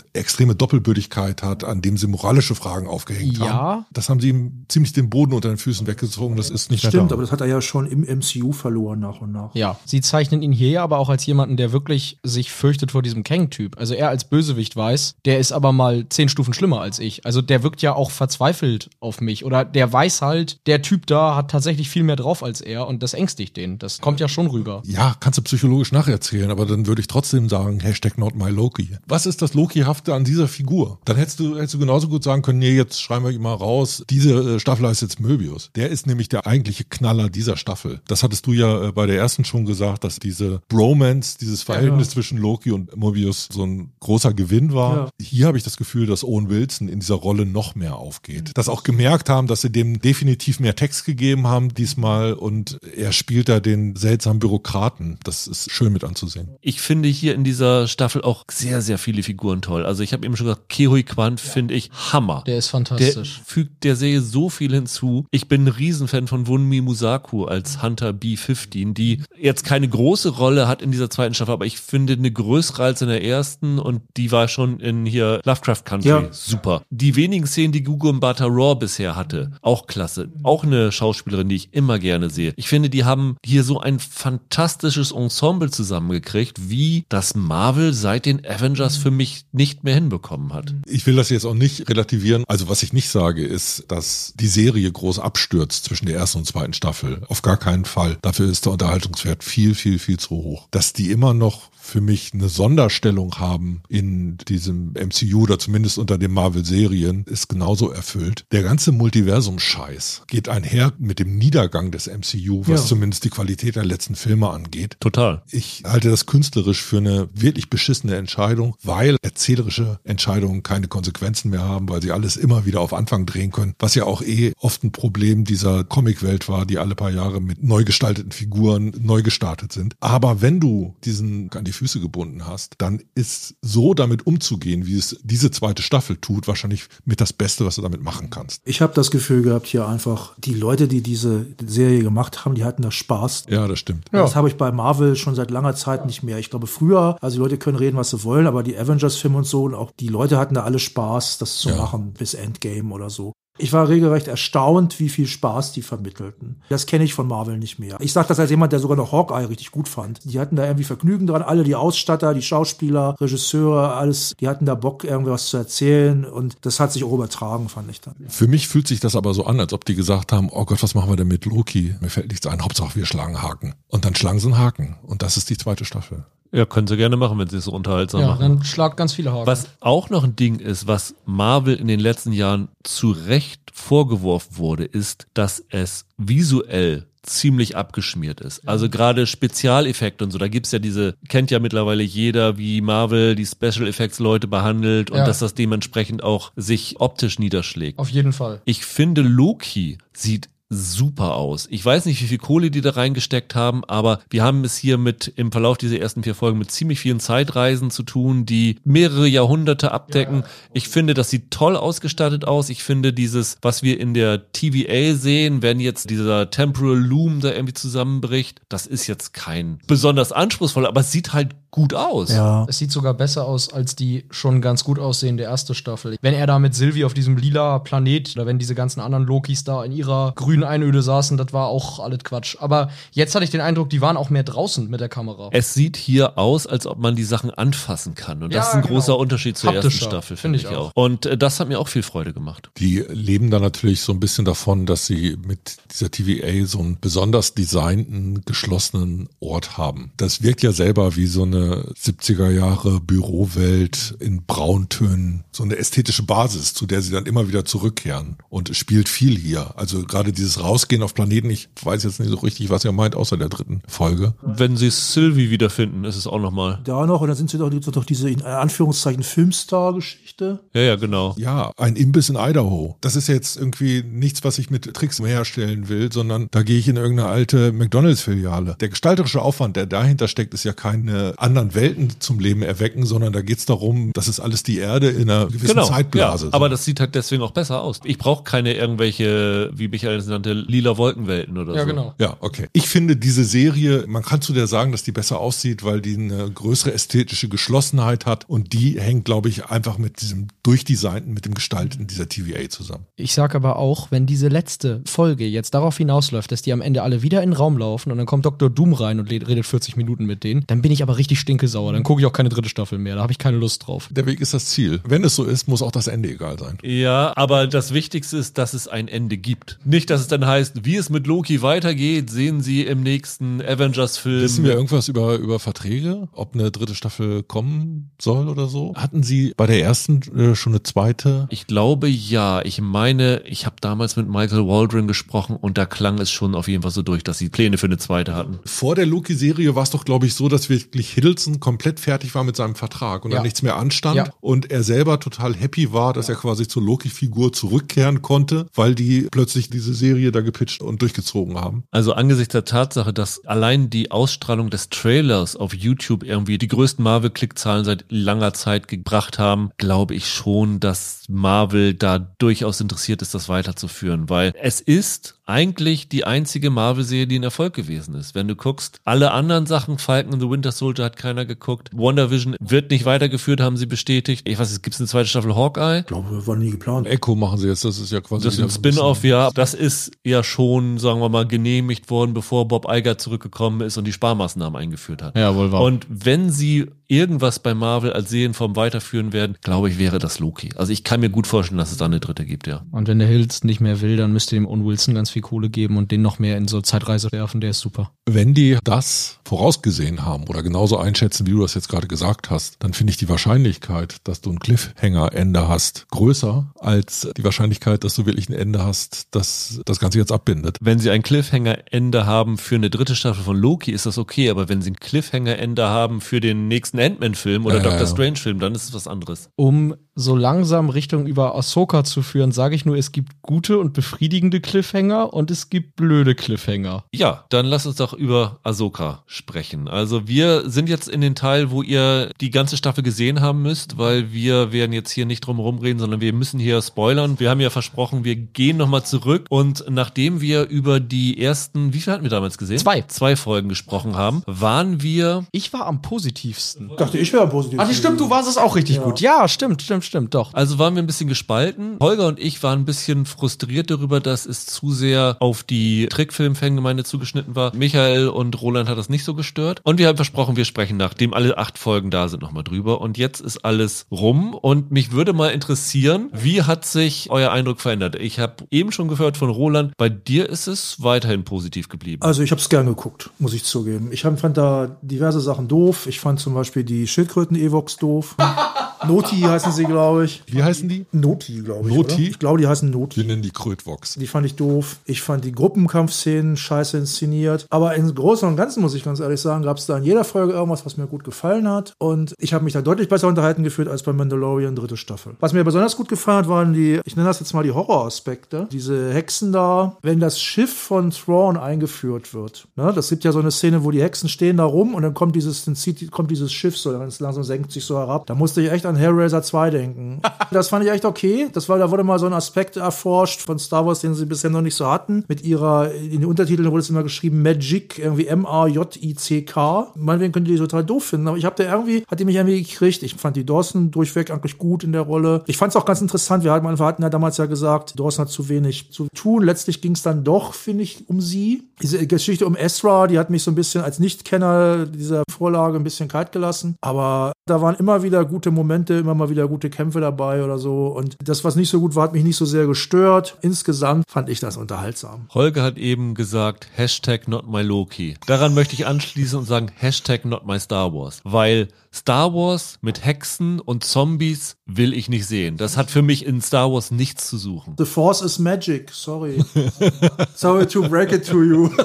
extreme Doppelbödigkeit hat, an dem sie moralische Fragen aufgehängt Ja. haben. Das haben sie ihm ziemlich den Boden unter den Füßen weggezogen, das ist nicht mehr Stimmt, da. aber das hat er ja schon im MCU verloren nach und nach. Ja, sie zeichnen ihn hier ja aber auch als jemanden, der wirklich sich fürchtet vor diesem Kang-Typ. Also er als Bösewicht weiß, der ist aber mal zehn Stufen schlimmer als ich. Also der wirkt ja auch verzweifelt auf mich. Oder der weiß halt, der Typ da hat tatsächlich viel mehr drauf als er und das ängstigt den. Das kommt ja schon rüber. Ja, kannst du psychologisch nacherzählen, aber dann würde ich trotzdem sagen, Hashtag not my Loki. Was ist das Loki-hafte an dieser Figur? Dann hättest du, hättest du genauso gut sagen können, nee, jetzt schreiben wir ihn mal raus. Diese äh, Staffel heißt jetzt Möbius. Der ist nämlich der eigentliche Knaller dieser Staffel. Das hattest du ja äh, bei der ersten schon gesagt, dass diese Bromance, dieses Verhältnis Ja. zwischen Loki und Möbius so ein großer Gewinn war. Ja. Hier habe ich das Gefühl, dass Owen Wilson in dieser Rolle noch mehr aufgeht. Dass auch gemerkt haben, dass sie dem definitiv mehr Text gegeben haben diesmal und er spielt da den seltsamen Bürokraten. Das ist schön mit anzusehen. Ich finde hier in dieser Staffel auch sehr, sehr viele Figuren toll. Also ich habe eben schon gesagt, Kehui Kwan finde ich Hammer. Der ist Der fantastisch. fügt der Serie so viel hinzu. Ich bin ein Riesenfan von Wunmi Musaku als Hunter B-15, die jetzt keine große Rolle hat in dieser zweiten Staffel, aber ich finde eine größere als in der ersten und die war schon in hier Lovecraft Country Ja. super. Die wenigen Szenen, die Gugu Mbata Raw bisher hatte, auch klasse. Auch eine Schauspielerin, die ich immer gerne sehe. Ich finde, die haben hier so ein fantastisches Ensemble zusammengekriegt, wie das Marvel seit den Avengers für mich nicht mehr hinbekommen bekommen hat. Ich will das jetzt auch nicht relativieren. Also was ich nicht sage, ist, dass die Serie groß abstürzt zwischen der ersten und zweiten Staffel. Auf gar keinen Fall. Dafür ist der Unterhaltungswert viel, viel, viel zu hoch. Dass die immer noch für mich eine Sonderstellung haben in diesem MCU oder zumindest unter den Marvel-Serien, ist genauso erfüllt. Der ganze Multiversum-Scheiß geht einher mit dem Niedergang des MCU, was Ja. zumindest die Qualität der letzten Filme angeht. Total. Ich halte das künstlerisch für eine wirklich beschissene Entscheidung, weil erzählerische Entscheidungen keine Konsequenzen mehr haben, weil sie alles immer wieder auf Anfang drehen können, was ja auch eh oft ein Problem dieser Comicwelt war, die alle paar Jahre mit neu gestalteten Figuren neu gestartet sind. Aber wenn du diesen an die Füße gebunden hast, dann ist so damit umzugehen, wie es diese zweite Staffel tut, wahrscheinlich mit das Beste, was du damit machen kannst. Ich habe das Gefühl gehabt, hier einfach, die Leute, die diese Serie gemacht haben, die hatten da Spaß. Ja, das stimmt. Das habe ich bei Marvel schon seit langer Zeit nicht mehr. Ich glaube, früher, also die Leute können reden, was sie wollen, aber die Avengers-Filme und so und auch die Leute hatten da alle Spaß, das zu Ja. machen, bis Endgame oder so. Ich war regelrecht erstaunt, wie viel Spaß die vermittelten. Das kenne ich von Marvel nicht mehr. Ich sage das als jemand, der sogar noch Hawkeye richtig gut fand. Die hatten da irgendwie Vergnügen dran, alle die Ausstatter, die Schauspieler, Regisseure, alles, die hatten da Bock, irgendwas zu erzählen und das hat sich auch übertragen, fand ich dann. Für mich fühlt sich das aber so an, als ob die gesagt haben, oh Gott, was machen wir denn mit Loki? Mir fällt nichts ein, Hauptsache wir schlagen Haken. Und dann schlagen sie einen Haken. Und das ist die zweite Staffel. Ja, können sie gerne machen, wenn sie es so unterhaltsam Ja, machen. dann schlagt ganz viele Haken. Was auch noch ein Ding ist, was Marvel in den letzten Jahren zu Recht vorgeworfen wurde, ist, dass es visuell ziemlich abgeschmiert ist. Also gerade Spezialeffekte und so, da gibt's ja diese, kennt ja mittlerweile jeder, wie Marvel die Special Effects Leute behandelt und Ja. dass das dementsprechend auch sich optisch niederschlägt. Auf jeden Fall. Ich finde, Loki sieht super aus. Ich weiß nicht, wie viel Kohle die da reingesteckt haben, aber wir haben es hier mit im Verlauf dieser ersten vier Folgen mit ziemlich vielen Zeitreisen zu tun, die mehrere Jahrhunderte abdecken. Ich finde, das sieht toll ausgestattet aus. Ich finde dieses, was wir in der TVA sehen, wenn jetzt dieser Temporal Loom da irgendwie zusammenbricht, das ist jetzt kein besonders anspruchsvoll, aber es sieht halt gut aus. Ja. Es sieht sogar besser aus als die schon ganz gut aussehende erste Staffel. Wenn er da mit Sylvie auf diesem lila Planet oder wenn diese ganzen anderen Lokis da in ihrer grünen Einöde saßen, das war auch alles Quatsch. Aber jetzt hatte ich den Eindruck, die waren auch mehr draußen mit der Kamera. Es sieht hier aus, als ob man die Sachen anfassen kann. Und das Ja, ist ein genau. großer Unterschied zur ersten Staffel, finde ich ich auch. auch. Und äh, das hat mir auch viel Freude gemacht. Die leben da natürlich so ein bisschen davon, dass sie mit dieser TVA so einen besonders designten, geschlossenen Ort haben. Das wirkt ja selber wie so eine 70er Jahre Bürowelt in Brauntönen, so eine ästhetische Basis, zu der sie dann immer wieder zurückkehren. Und es spielt viel hier. Also gerade dieses Rausgehen auf Planeten, ich weiß jetzt nicht so richtig, was er meint, außer der dritten Folge. Wenn sie Sylvie wiederfinden, ist es auch nochmal. Da noch, und dann sind sie doch, doch diese, in Anführungszeichen, Filmstar-Geschichte. Ja, ja, genau. Ja, ein Imbiss in Idaho. Das ist jetzt irgendwie nichts, was ich mit Tricks herstellen will, sondern da gehe ich in irgendeine alte McDonalds-Filiale. Der gestalterische Aufwand, der dahinter steckt, ist ja keine anderen Welten zum Leben erwecken, sondern da geht's darum, das ist alles die Erde in einer gewissen Genau, Zeitblase. ja, aber das sieht halt deswegen auch besser aus. Ich brauche keine irgendwelche, wie Michael es nannte, lila Wolkenwelten oder ja, so. genau. Ja, okay. Ich finde diese Serie, man kann zu der sagen, dass die besser aussieht, weil die eine größere ästhetische Geschlossenheit hat und die hängt, glaube ich, einfach mit diesem Durchdesignten, mit dem Gestalten dieser TVA zusammen. Ich sag aber auch, wenn diese letzte Folge jetzt darauf hinausläuft, dass die am Ende alle wieder in den Raum laufen und dann kommt Dr. Doom rein und redet 40 Minuten mit denen, dann bin ich aber richtig stinkesauer. Dann gucke ich auch keine dritte Staffel mehr. Da habe ich keine Lust drauf. Der Weg ist das Ziel. Wenn es so ist, muss auch das Ende egal sein. Ja, aber das Wichtigste ist, dass es ein Ende gibt. Nicht, dass es dann heißt, wie es mit Loki weitergeht, sehen Sie im nächsten Avengers-Film. Wissen wir irgendwas über, über Verträge? Ob eine dritte Staffel kommen soll oder so? Hatten Sie bei der ersten äh, schon eine zweite? Ich glaube ja. Ich meine, ich habe damals mit Michael Waldron gesprochen und da klang es schon auf jeden Fall so durch, dass sie Pläne für eine zweite hatten. Vor der Loki-Serie war es doch, glaube ich, so, dass wirklich Hiddleston komplett fertig war mit seinem Vertrag und Ja. dann nichts mehr anstand Ja. und er selber total happy war, dass er quasi zur Loki-Figur zurückkehren konnte, weil die plötzlich diese Serie da gepitcht und durchgezogen haben. Also angesichts der Tatsache, dass allein die Ausstrahlung des Trailers auf YouTube irgendwie die größten Marvel-Klickzahlen seit langer Zeit gebracht haben, glaube ich schon, dass Marvel da durchaus interessiert ist, das weiterzuführen, weil es ist eigentlich die einzige Marvel-Serie, die ein Erfolg gewesen ist. Wenn du guckst, alle anderen Sachen, Falcon and the Winter Soldier hat keiner geguckt. WandaVision wird nicht weitergeführt, haben sie bestätigt. Ich weiß, es gibt eine zweite Staffel Hawkeye. Ich glaube, war nie geplant. Echo machen sie jetzt, das ist ja quasi. Das ist ein Spin-off, ja. Das ist ja schon, sagen wir mal, genehmigt worden, bevor Bob Iger zurückgekommen ist und die Sparmaßnahmen eingeführt hat. Ja, wohl wahr. Und wenn sie irgendwas bei Marvel als Serienform weiterführen werden, glaube ich, wäre das Loki. Also ich kann mir gut vorstellen, dass es da eine dritte gibt, ja. Und wenn der Hills nicht mehr will, dann müsste dem Owen Wilson ganz viel Kohle geben und den noch mehr in so Zeitreise werfen, der ist super. Wenn die das vorausgesehen haben oder genauso einschätzen, wie du das jetzt gerade gesagt hast, dann finde ich die Wahrscheinlichkeit, dass du ein Cliffhanger-Ende hast, größer als die Wahrscheinlichkeit, dass du wirklich ein Ende hast, das das Ganze jetzt abbindet. Wenn sie ein Cliffhanger-Ende haben für eine dritte Staffel von Loki, ist das okay, aber wenn sie ein Cliffhanger-Ende haben für den nächsten Ant-Man-Film oder Ja, Doctor ja. Strange-Film, dann ist es was anderes. Um so langsam Richtung über Ahsoka zu führen, sage ich nur, es gibt gute und befriedigende Cliffhanger und es gibt blöde Cliffhanger. Ja, dann lass uns doch über Ahsoka sprechen. Also wir sind jetzt in den Teil, wo ihr die ganze Staffel gesehen haben müsst, weil wir werden jetzt hier nicht drum herum reden, sondern wir müssen hier spoilern. Wir haben ja versprochen, wir gehen nochmal zurück und nachdem wir über die ersten, wie viel hatten wir damals gesehen? Zwei. Zwei Folgen gesprochen haben, waren wir Ich war am positivsten. Dachte ich wäre positiv. Ach, stimmt, du warst es auch richtig gut. Ja, stimmt, stimmt, stimmt, doch. Also waren wir ein bisschen gespalten. Holger und ich waren ein bisschen frustriert darüber, dass es zu sehr auf die Trickfilm-Fangemeinde zugeschnitten war. Michael und Roland hat das nicht so gestört. Und wir haben versprochen, wir sprechen nachdem alle acht Folgen da sind nochmal drüber. Und jetzt ist alles rum. Und mich würde mal interessieren, wie hat sich euer Eindruck verändert? Ich habe eben schon gehört von Roland, bei dir ist es weiterhin positiv geblieben. Also ich habe es gern geguckt, muss ich zugeben. Ich hab, fand da diverse Sachen doof. Ich fand zum Beispiel die Schildkröten-Evox doof. Noti heißen sie, glaube ich. Wie heißen die? Noti, glaube ich. Noti? Ich glaube, die heißen Noti. Wir nennen die Krötvox. Die fand ich doof. Ich fand die Gruppenkampfszenen scheiße inszeniert. Aber im Großen und Ganzen, muss ich ganz ehrlich sagen, gab es da in jeder Folge irgendwas, was mir gut gefallen hat. Und ich habe mich da deutlich besser unterhalten gefühlt als bei Mandalorian dritte Staffel. Was mir besonders gut gefallen hat, waren die, ich nenne das jetzt mal die Horroraspekte. Diese Hexen da, wenn das Schiff von Thrawn eingeführt wird. Ne? Das gibt ja so eine Szene, wo die Hexen stehen da rum und dann kommt dieses, dann zieht, kommt dieses Schiff so, dann langsam senkt sich so herab. Da musste ich echt an Hellraiser 2 denken. das fand ich echt okay. Das war, da wurde mal so ein Aspekt erforscht von Star Wars, den sie bisher noch nicht so hatten. Mit ihrer, in den Untertiteln wurde es immer geschrieben Magic, irgendwie M-A-J-I-C-K. Meinetwegen könnt ihr die total doof finden, aber ich habe da irgendwie, hat die mich irgendwie gekriegt. Ich fand die Dawson durchweg eigentlich gut in der Rolle. Ich fand es auch ganz interessant. Wir hatten, wir hatten ja damals ja gesagt, Dawson hat zu wenig zu tun. Letztlich ging es dann doch, finde ich, um sie. Diese Geschichte um Ezra, die hat mich so ein bisschen als Nichtkenner dieser Vorlage ein bisschen kalt gelassen. Aber da waren immer wieder gute Momente, immer mal wieder gute Kämpfe dabei oder so. Und das, was nicht so gut war, hat mich nicht so sehr gestört. Insgesamt fand ich das unterhaltsam. Holger hat eben gesagt, Hashtag not my Loki. Daran möchte ich anschließen und sagen, Hashtag not my Star Wars. Weil Star Wars mit Hexen und Zombies will ich nicht sehen. Das hat für mich in Star Wars nichts zu suchen. The Force is magic. Sorry. Sorry to break it to you.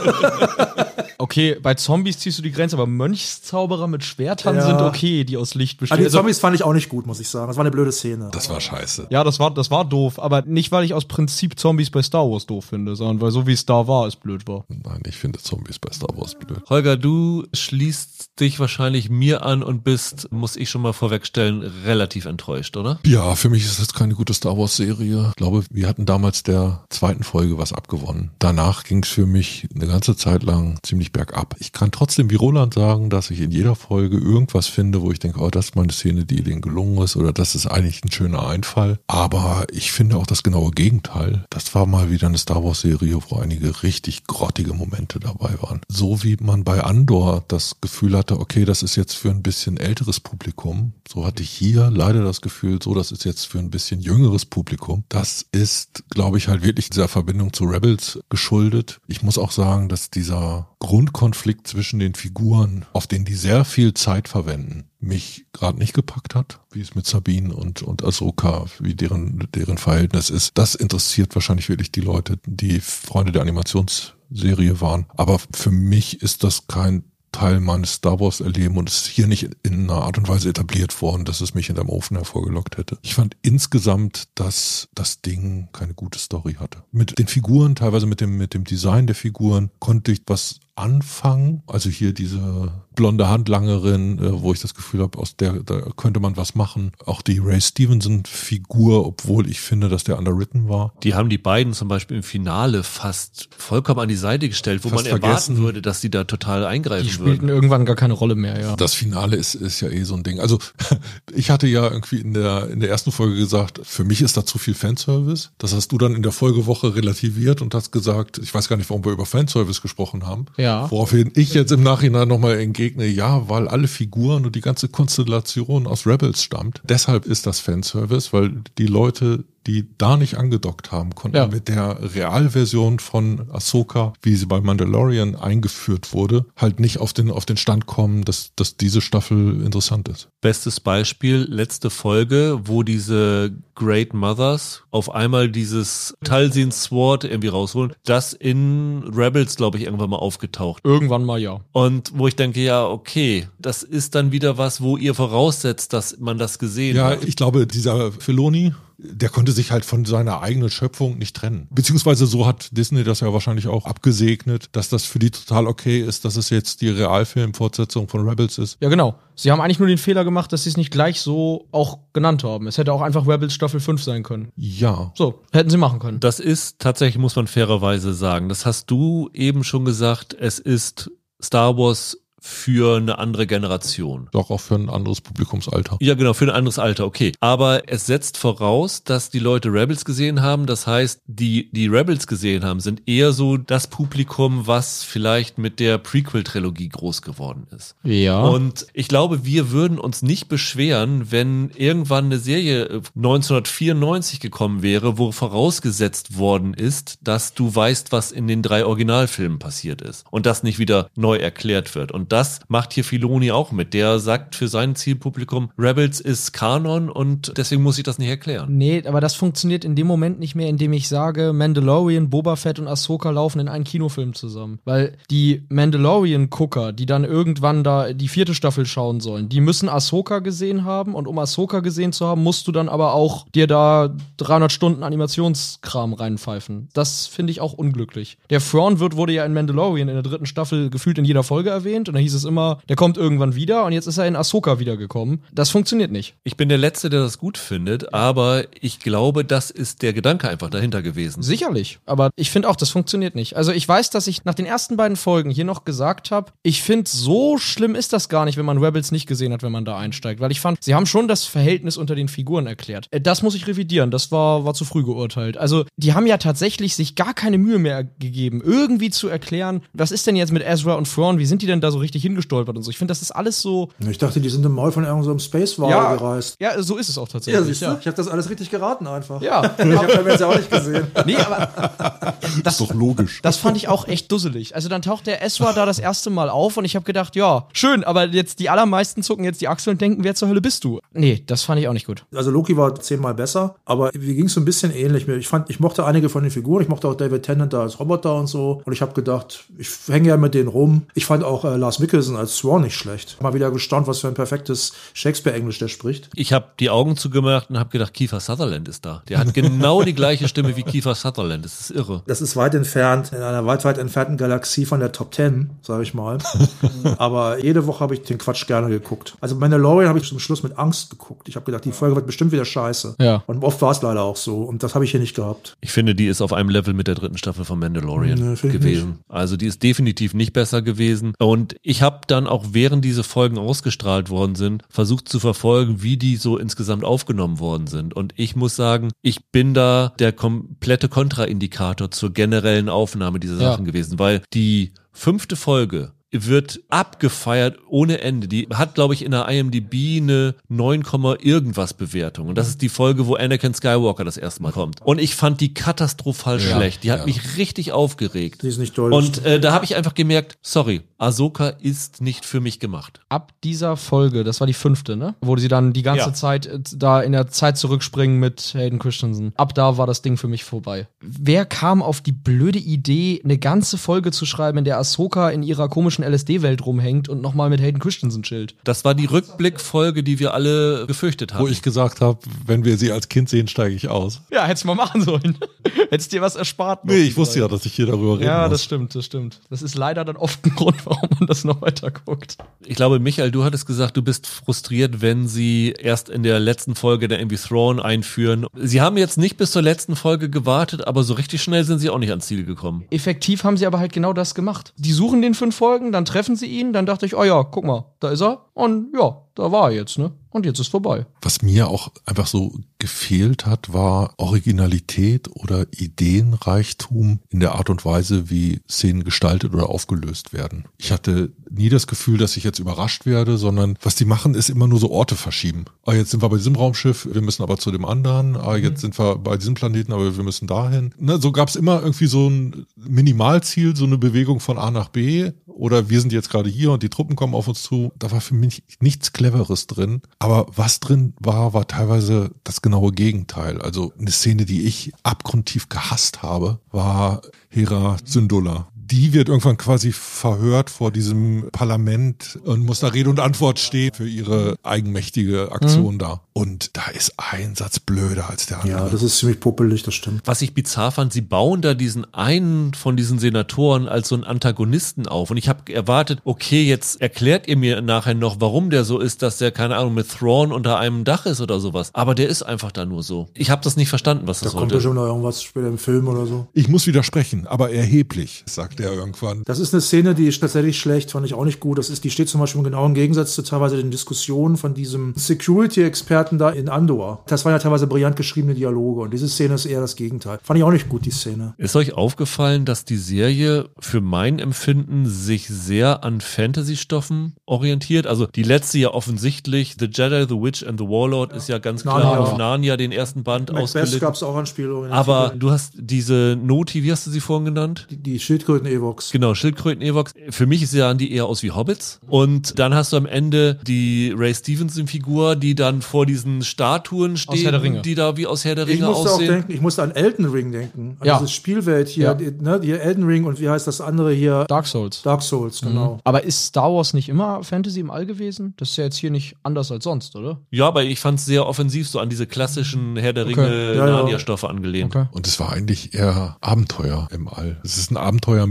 Okay, bei Zombies ziehst du die Grenze, aber Mönchszauberer mit Schwertern Ja. sind okay, die aus Licht bestehen. Die Also- Zombies fand ich auch nicht gut, muss ich sagen. Das war eine blöde Szene. Das war scheiße. ja, das war, das war doof, aber nicht, weil ich aus Prinzip Zombies bei Star Wars doof finde, sondern weil so wie es da war, es blöd war. Nein, ich finde Zombies bei Star Wars blöd. Holger, du schließt dich wahrscheinlich mir an und bist, muss ich schon mal vorwegstellen, relativ enttäuscht, oder? Ja, für mich ist das keine gute Star Wars Serie. Ich glaube, wir hatten damals der zweiten Folge was abgewonnen. Danach ging es für mich eine ganze Zeit lang ziemlich bergab. Ich kann trotzdem wie Roland sagen, dass ich in jeder Folge irgendwas finde, wo ich denke, oh, das ist mal eine Szene, die denen gelungen ist oder das ist eigentlich ein schöner Einfall. Aber ich finde auch das genaue Gegenteil. Das war mal wieder eine Star Wars Serie, wo einige richtig grottige Momente dabei waren. So wie man bei Andor das Gefühl hatte, okay, das ist jetzt für ein bisschen älteres Publikum. So hatte ich hier leider das Gefühl, so, das ist jetzt für ein bisschen jüngeres Publikum. Das ist, glaube ich, halt wirklich dieser Verbindung zu Rebels geschuldet. Ich muss auch sagen, dass dieser Grundkonflikt zwischen den Figuren, auf den die sehr viel Zeit verwenden, mich gerade nicht gepackt hat, wie es mit Sabine und, und Ahsoka, wie deren, deren Verhältnis ist. Das interessiert wahrscheinlich wirklich die Leute, die Freunde der Animationsserie waren. Aber für mich ist das kein Teil meines Star Wars erleben und es ist hier nicht in einer Art und Weise etabliert worden, dass es mich hinterm Ofen hervorgelockt hätte. Ich fand insgesamt, dass das Ding keine gute Story hatte. Mit den Figuren, teilweise mit dem, mit dem Design der Figuren, konnte ich was Anfang, also hier diese blonde Handlangerin, äh, wo ich das Gefühl habe, aus der da könnte man was machen. Auch die Ray Stevenson-Figur, obwohl ich finde, dass der underwritten war. Die haben die beiden zum Beispiel im Finale fast vollkommen an die Seite gestellt, wo Fast man erwarten vergessen. würde, dass die da total eingreifen Die spielten würden. irgendwann gar keine Rolle mehr, ja. Das Finale ist, ist ja eh so ein Ding. Also ich hatte ja irgendwie in der, in der ersten Folge gesagt, für mich ist da zu viel Fanservice. Das hast du dann in der Folgewoche relativiert und hast gesagt, ich weiß gar nicht, warum wir über Fanservice gesprochen haben. Ja. Woraufhin ich jetzt im Nachhinein nochmal entgegne, ja, weil alle Figuren und die ganze Konstellation aus Rebels stammt. Deshalb ist das Fanservice, weil die Leute, die da nicht angedockt haben, konnten Ja. mit der Realversion von Ahsoka, wie sie bei Mandalorian eingeführt wurde, halt nicht auf den, auf den Stand kommen, dass, dass diese Staffel interessant ist. Bestes Beispiel, letzte Folge, wo diese Great Mothers auf einmal dieses Talsin Sword irgendwie rausholen, das in Rebels, glaube ich, irgendwann mal aufgetaucht. Irgendwann mal ja. Und wo ich denke, ja, okay, das ist dann wieder was, wo ihr voraussetzt, dass man das gesehen Ja, hat. ich glaube, dieser Filoni, der konnte sich halt von seiner eigenen Schöpfung nicht trennen. Beziehungsweise so hat Disney das ja wahrscheinlich auch abgesegnet, dass das für die total okay ist, dass es jetzt die Realfilm-Fortsetzung von Rebels ist. Ja, genau. Sie haben eigentlich nur den Fehler gemacht, dass sie es nicht gleich so auch genannt haben. Es hätte auch einfach Rebels Staffel 5 sein können. Ja. So, hätten sie machen können. Das ist tatsächlich, muss man fairerweise sagen, das hast du eben schon gesagt, es ist Star Wars für eine andere Generation. Doch auch für ein anderes Publikumsalter. Ja, genau, für ein anderes Alter, okay. Aber es setzt voraus, dass die Leute Rebels gesehen haben. Das heißt, die, die Rebels gesehen haben, sind eher so das Publikum, was vielleicht mit der Prequel-Trilogie groß geworden ist. Ja. Und ich glaube, wir würden uns nicht beschweren, wenn irgendwann eine Serie äh, 1994 gekommen wäre, wo vorausgesetzt worden ist, dass du weißt, was in den drei Originalfilmen passiert ist und das nicht wieder neu erklärt wird. Und das macht hier Filoni auch mit. Der sagt für sein Zielpublikum, Rebels ist Kanon und deswegen muss ich das nicht erklären. Nee, aber das funktioniert in dem Moment nicht mehr, indem ich sage, Mandalorian, Boba Fett und Ahsoka laufen in einen Kinofilm zusammen. Weil die Mandalorian-Gucker, die dann irgendwann da die vierte Staffel schauen sollen, die müssen Ahsoka gesehen haben und um Ahsoka gesehen zu haben, musst du dann aber auch dir da 300 Stunden Animationskram reinpfeifen. Das finde ich auch unglücklich. Der Thrawn wird, wurde ja in Mandalorian in der dritten Staffel gefühlt in jeder Folge erwähnt und hieß es immer, der kommt irgendwann wieder und jetzt ist er in Ahsoka wiedergekommen. Das funktioniert nicht. Ich bin der Letzte, der das gut findet, aber ich glaube, das ist der Gedanke einfach dahinter gewesen. Sicherlich, aber ich finde auch, das funktioniert nicht. Also ich weiß, dass ich nach den ersten beiden Folgen hier noch gesagt habe, ich finde, so schlimm ist das gar nicht, wenn man Rebels nicht gesehen hat, wenn man da einsteigt. Weil ich fand, sie haben schon das Verhältnis unter den Figuren erklärt. Äh, Das muss ich revidieren, das war, war zu früh geurteilt. Also die haben ja tatsächlich sich gar keine Mühe mehr gegeben, irgendwie zu erklären, was ist denn jetzt mit Ezra und Thrawn, wie sind die denn da so richtig hingestolpert und so. Ich finde, das ist alles so... Ich dachte, die sind im Maul von irgendeinem so Space Ja, gereist. ja, so ist es auch tatsächlich. Ich habe das alles richtig geraten einfach. Ja. Ich habe jetzt ja auch nicht gesehen. Nee, aber das, Ist doch logisch. Das fand ich auch echt dusselig. Also dann taucht der Ezra da das erste Mal auf und ich habe gedacht, ja, schön, aber jetzt die allermeisten zucken jetzt die Achseln und denken, wer zur Hölle bist du? Nee, das fand ich auch nicht gut. Also Loki war zehnmal besser, aber mir ging es so ein bisschen ähnlich. Ich fand, ich mochte einige von den Figuren, ich mochte auch David Tennant da als Roboter und so. Und ich habe gedacht, ich hänge ja mit denen rum. Ich fand auch äh, Lars Mikkelsen als Swan nicht schlecht. Mal wieder gestaunt, was für ein perfektes Shakespeare-Englisch der spricht. Ich habe die Augen zugemacht und habe gedacht, Kiefer Sutherland ist da. Der hat genau die gleiche Stimme wie Kiefer Sutherland. Das ist irre. Das ist weit entfernt, in einer weit, weit entfernten Galaxie von der Top Ten, sage ich mal. Aber jede Woche habe ich den Quatsch gerne geguckt. Also Mandalorian habe ich zum Schluss mit Angst geguckt. Ich habe gedacht, die Folge wird bestimmt wieder scheiße. Ja. Und oft war es leider auch so. Und das habe ich hier nicht gehabt. Ich finde, die ist auf einem Level mit der dritten Staffel von Mandalorian Nee, gewesen. Also die ist definitiv nicht besser gewesen. Und ich habe dann auch während diese Folgen ausgestrahlt worden sind, versucht zu verfolgen, wie die so insgesamt aufgenommen worden sind. Und ich muss sagen, ich bin da der komplette Kontraindikator zur generellen Aufnahme dieser Ja. Sachen gewesen, weil die fünfte Folge wird abgefeiert ohne Ende. Die hat, glaube ich, in der IMDb eine 9, Komma irgendwas Bewertung. Und das ist die Folge, wo Anakin Skywalker das erste Mal kommt. Und ich fand die katastrophal Ja, schlecht. Die hat ja. mich richtig aufgeregt. Die ist nicht doll. Und äh, da habe ich einfach gemerkt, sorry, Ahsoka ist nicht für mich gemacht. Ab dieser Folge, das war die fünfte, ne? Wo sie dann die ganze Ja. Zeit äh, da in der Zeit zurückspringen mit Hayden Christensen. Ab da war das Ding für mich vorbei. Wer kam auf die blöde Idee, eine ganze Folge zu schreiben, in der Ahsoka in ihrer komischen LSD-Welt rumhängt und nochmal mit Hayden Christensen chillt? Das war die Rückblickfolge, die wir alle gefürchtet haben. Wo ich gesagt habe, wenn wir sie als Kind sehen, steige ich aus. Ja, hättest mal machen sollen. Hättest dir was erspart. Nee, ich wusste ja, dass ich hier darüber reden Ja, muss. das stimmt, das stimmt. Das ist leider dann oft ein Grund, warum man das noch weiter guckt. Ich glaube, Michael, du hattest gesagt, du bist frustriert, wenn sie erst in der letzten Folge der irgendwie Thrawn einführen. Sie haben jetzt nicht bis zur letzten Folge gewartet, aber so richtig schnell sind sie auch nicht ans Ziel gekommen. Effektiv haben sie aber halt genau das gemacht. Die suchen den fünf Folgen, dann treffen sie ihn, dann dachte ich, oh ja, guck mal, da ist er. Und ja, da war er jetzt, ne? Und jetzt ist vorbei. Was mir auch einfach so gefehlt hat, war Originalität oder Ideenreichtum in der Art und Weise, wie Szenen gestaltet oder aufgelöst werden. Ich hatte nie das Gefühl, dass ich jetzt überrascht werde, sondern was die machen, ist immer nur so Orte verschieben. Ah, jetzt sind wir bei diesem Raumschiff, wir müssen aber zu dem anderen. Ah, jetzt sind wir bei diesem Planeten, aber wir müssen dahin. Ne, so gab es immer irgendwie so ein Minimalziel, so eine Bewegung von A nach B. Oder wir sind jetzt gerade hier und die Truppen kommen auf uns zu. Da war für mich nichts Cleveres drin. Aber was drin war, war teilweise das genaue Gegenteil. Also eine Szene, die ich abgrundtief gehasst habe, war Hera Syndulla. Die wird irgendwann quasi verhört vor diesem Parlament und muss da Rede und Antwort stehen für ihre eigenmächtige Aktion da. Und da ist ein Satz blöder als der andere. Ja, das ist ziemlich puppelig, das stimmt. Was ich bizarr fand, sie bauen da diesen einen von diesen Senatoren als so einen Antagonisten auf. Und ich habe erwartet, okay, jetzt erklärt ihr mir nachher noch, warum der so ist, dass der, keine Ahnung, mit Thrawn unter einem Dach ist oder sowas. Aber der ist einfach da nur so. Ich habe das nicht verstanden, was Da das kommt sollte. bestimmt noch irgendwas später im Film oder so. Ich muss widersprechen, aber erheblich, sagt er irgendwann. Das ist eine Szene, die ist tatsächlich schlecht, fand ich auch nicht gut. Das ist, die steht zum Beispiel genau im Gegensatz zu teilweise den Diskussionen von diesem Security-Experten da in Andor. Das waren ja teilweise brillant geschriebene Dialoge und diese Szene ist eher das Gegenteil. Fand ich auch nicht gut, die Szene. Ist euch aufgefallen, dass die Serie für mein Empfinden sich sehr an Fantasy-Stoffen orientiert? Also die letzte ja offensichtlich, The Jedi, The Witch and the Warlord ist ja ganz klar Narnia. auf Narnia den ersten Band Macbeth ausgelegt. gab es auch Anspielungen. Aber du hast diese Noti, wie hast du sie vorhin genannt? die, die Schildkröten-Evox. Genau, Schildkröten-Evox. Für mich sahen die eher aus wie Hobbits. Und dann hast du am Ende die Ray Stevenson-Figur, die dann vor diesen Statuen stehen, Ringe. die da wie aus Herr der Ich Ringe musste auch aussehen. denken, ich musste an Elden Ring denken. An Ja. dieses Spielwelt hier, Ja. die, ne, die Elden Ring und wie heißt das andere hier? Dark Souls. Dark Souls, genau. Aber ist Star Wars nicht immer Fantasy im All gewesen? Das ist ja jetzt hier nicht anders als sonst, oder? Ja, aber ich fand es sehr offensiv, so an diese klassischen Herr der Okay. Ringe Ja, ja. Narnia-Stoffe angelehnt. Okay. Und es war eigentlich eher Abenteuer im All. Es ist ein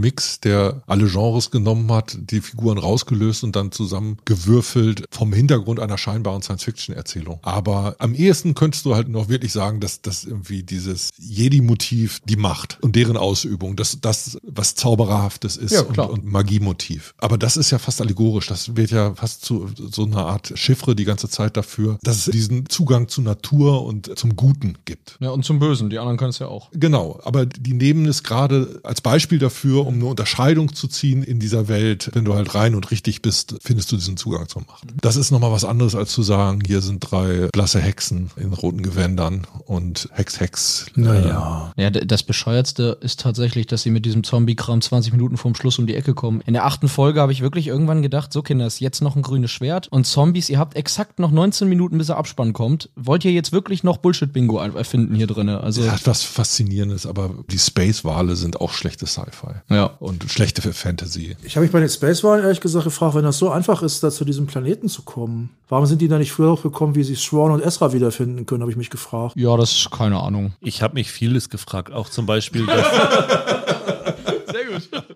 Abenteuermix, der alle Genres genommen hat, die Figuren rausgelöst und dann zusammengewürfelt vom Hintergrund einer scheinbaren Science-Fiction-Erzählung. Aber am ehesten könntest du halt noch wirklich sagen, dass das irgendwie dieses Jedi-Motiv, die Macht und deren Ausübung, das, das was Zaubererhaftes ist Ja, und, und Magiemotiv. Aber das ist ja fast allegorisch. Das wird ja fast zu so einer Art Chiffre die ganze Zeit dafür, dass es diesen Zugang zu Natur und zum Guten gibt. Ja, und zum Bösen. Die anderen können es ja auch. Genau, aber die nehmen es gerade als Beispiel dafür, um eine Unterscheidung zu ziehen in dieser Welt. Wenn du halt rein und richtig bist, findest du diesen Zugang zur Macht. Das ist nochmal was anderes, als zu sagen, hier sind drei blasse Hexen in roten Gewändern und Hex, Hex. Naja. Ja, das Bescheuertste ist tatsächlich, dass sie mit diesem Zombie-Kram 20 Minuten vorm Schluss um die Ecke kommen. In der achten Folge habe ich wirklich irgendwann gedacht, so Kinder, ist jetzt noch ein grünes Schwert und Zombies, ihr habt exakt noch 19 Minuten, bis der Abspann kommt. Wollt ihr jetzt wirklich noch Bullshit-Bingo erfinden hier drinne? Also, Hat was Faszinierendes, aber die Space-Wale sind auch schlechte Sci-Fi. ja. Und schlechte Fantasy. Ich habe mich bei den Space Wahlen ehrlich gesagt gefragt, wenn das so einfach ist, da zu diesem Planeten zu kommen, warum sind die da nicht früher drauf gekommen, wie sie Thrawn und Ezra wiederfinden können, habe ich mich gefragt. Ja, das ist keine Ahnung. Ich habe mich vieles gefragt, auch zum Beispiel, dass.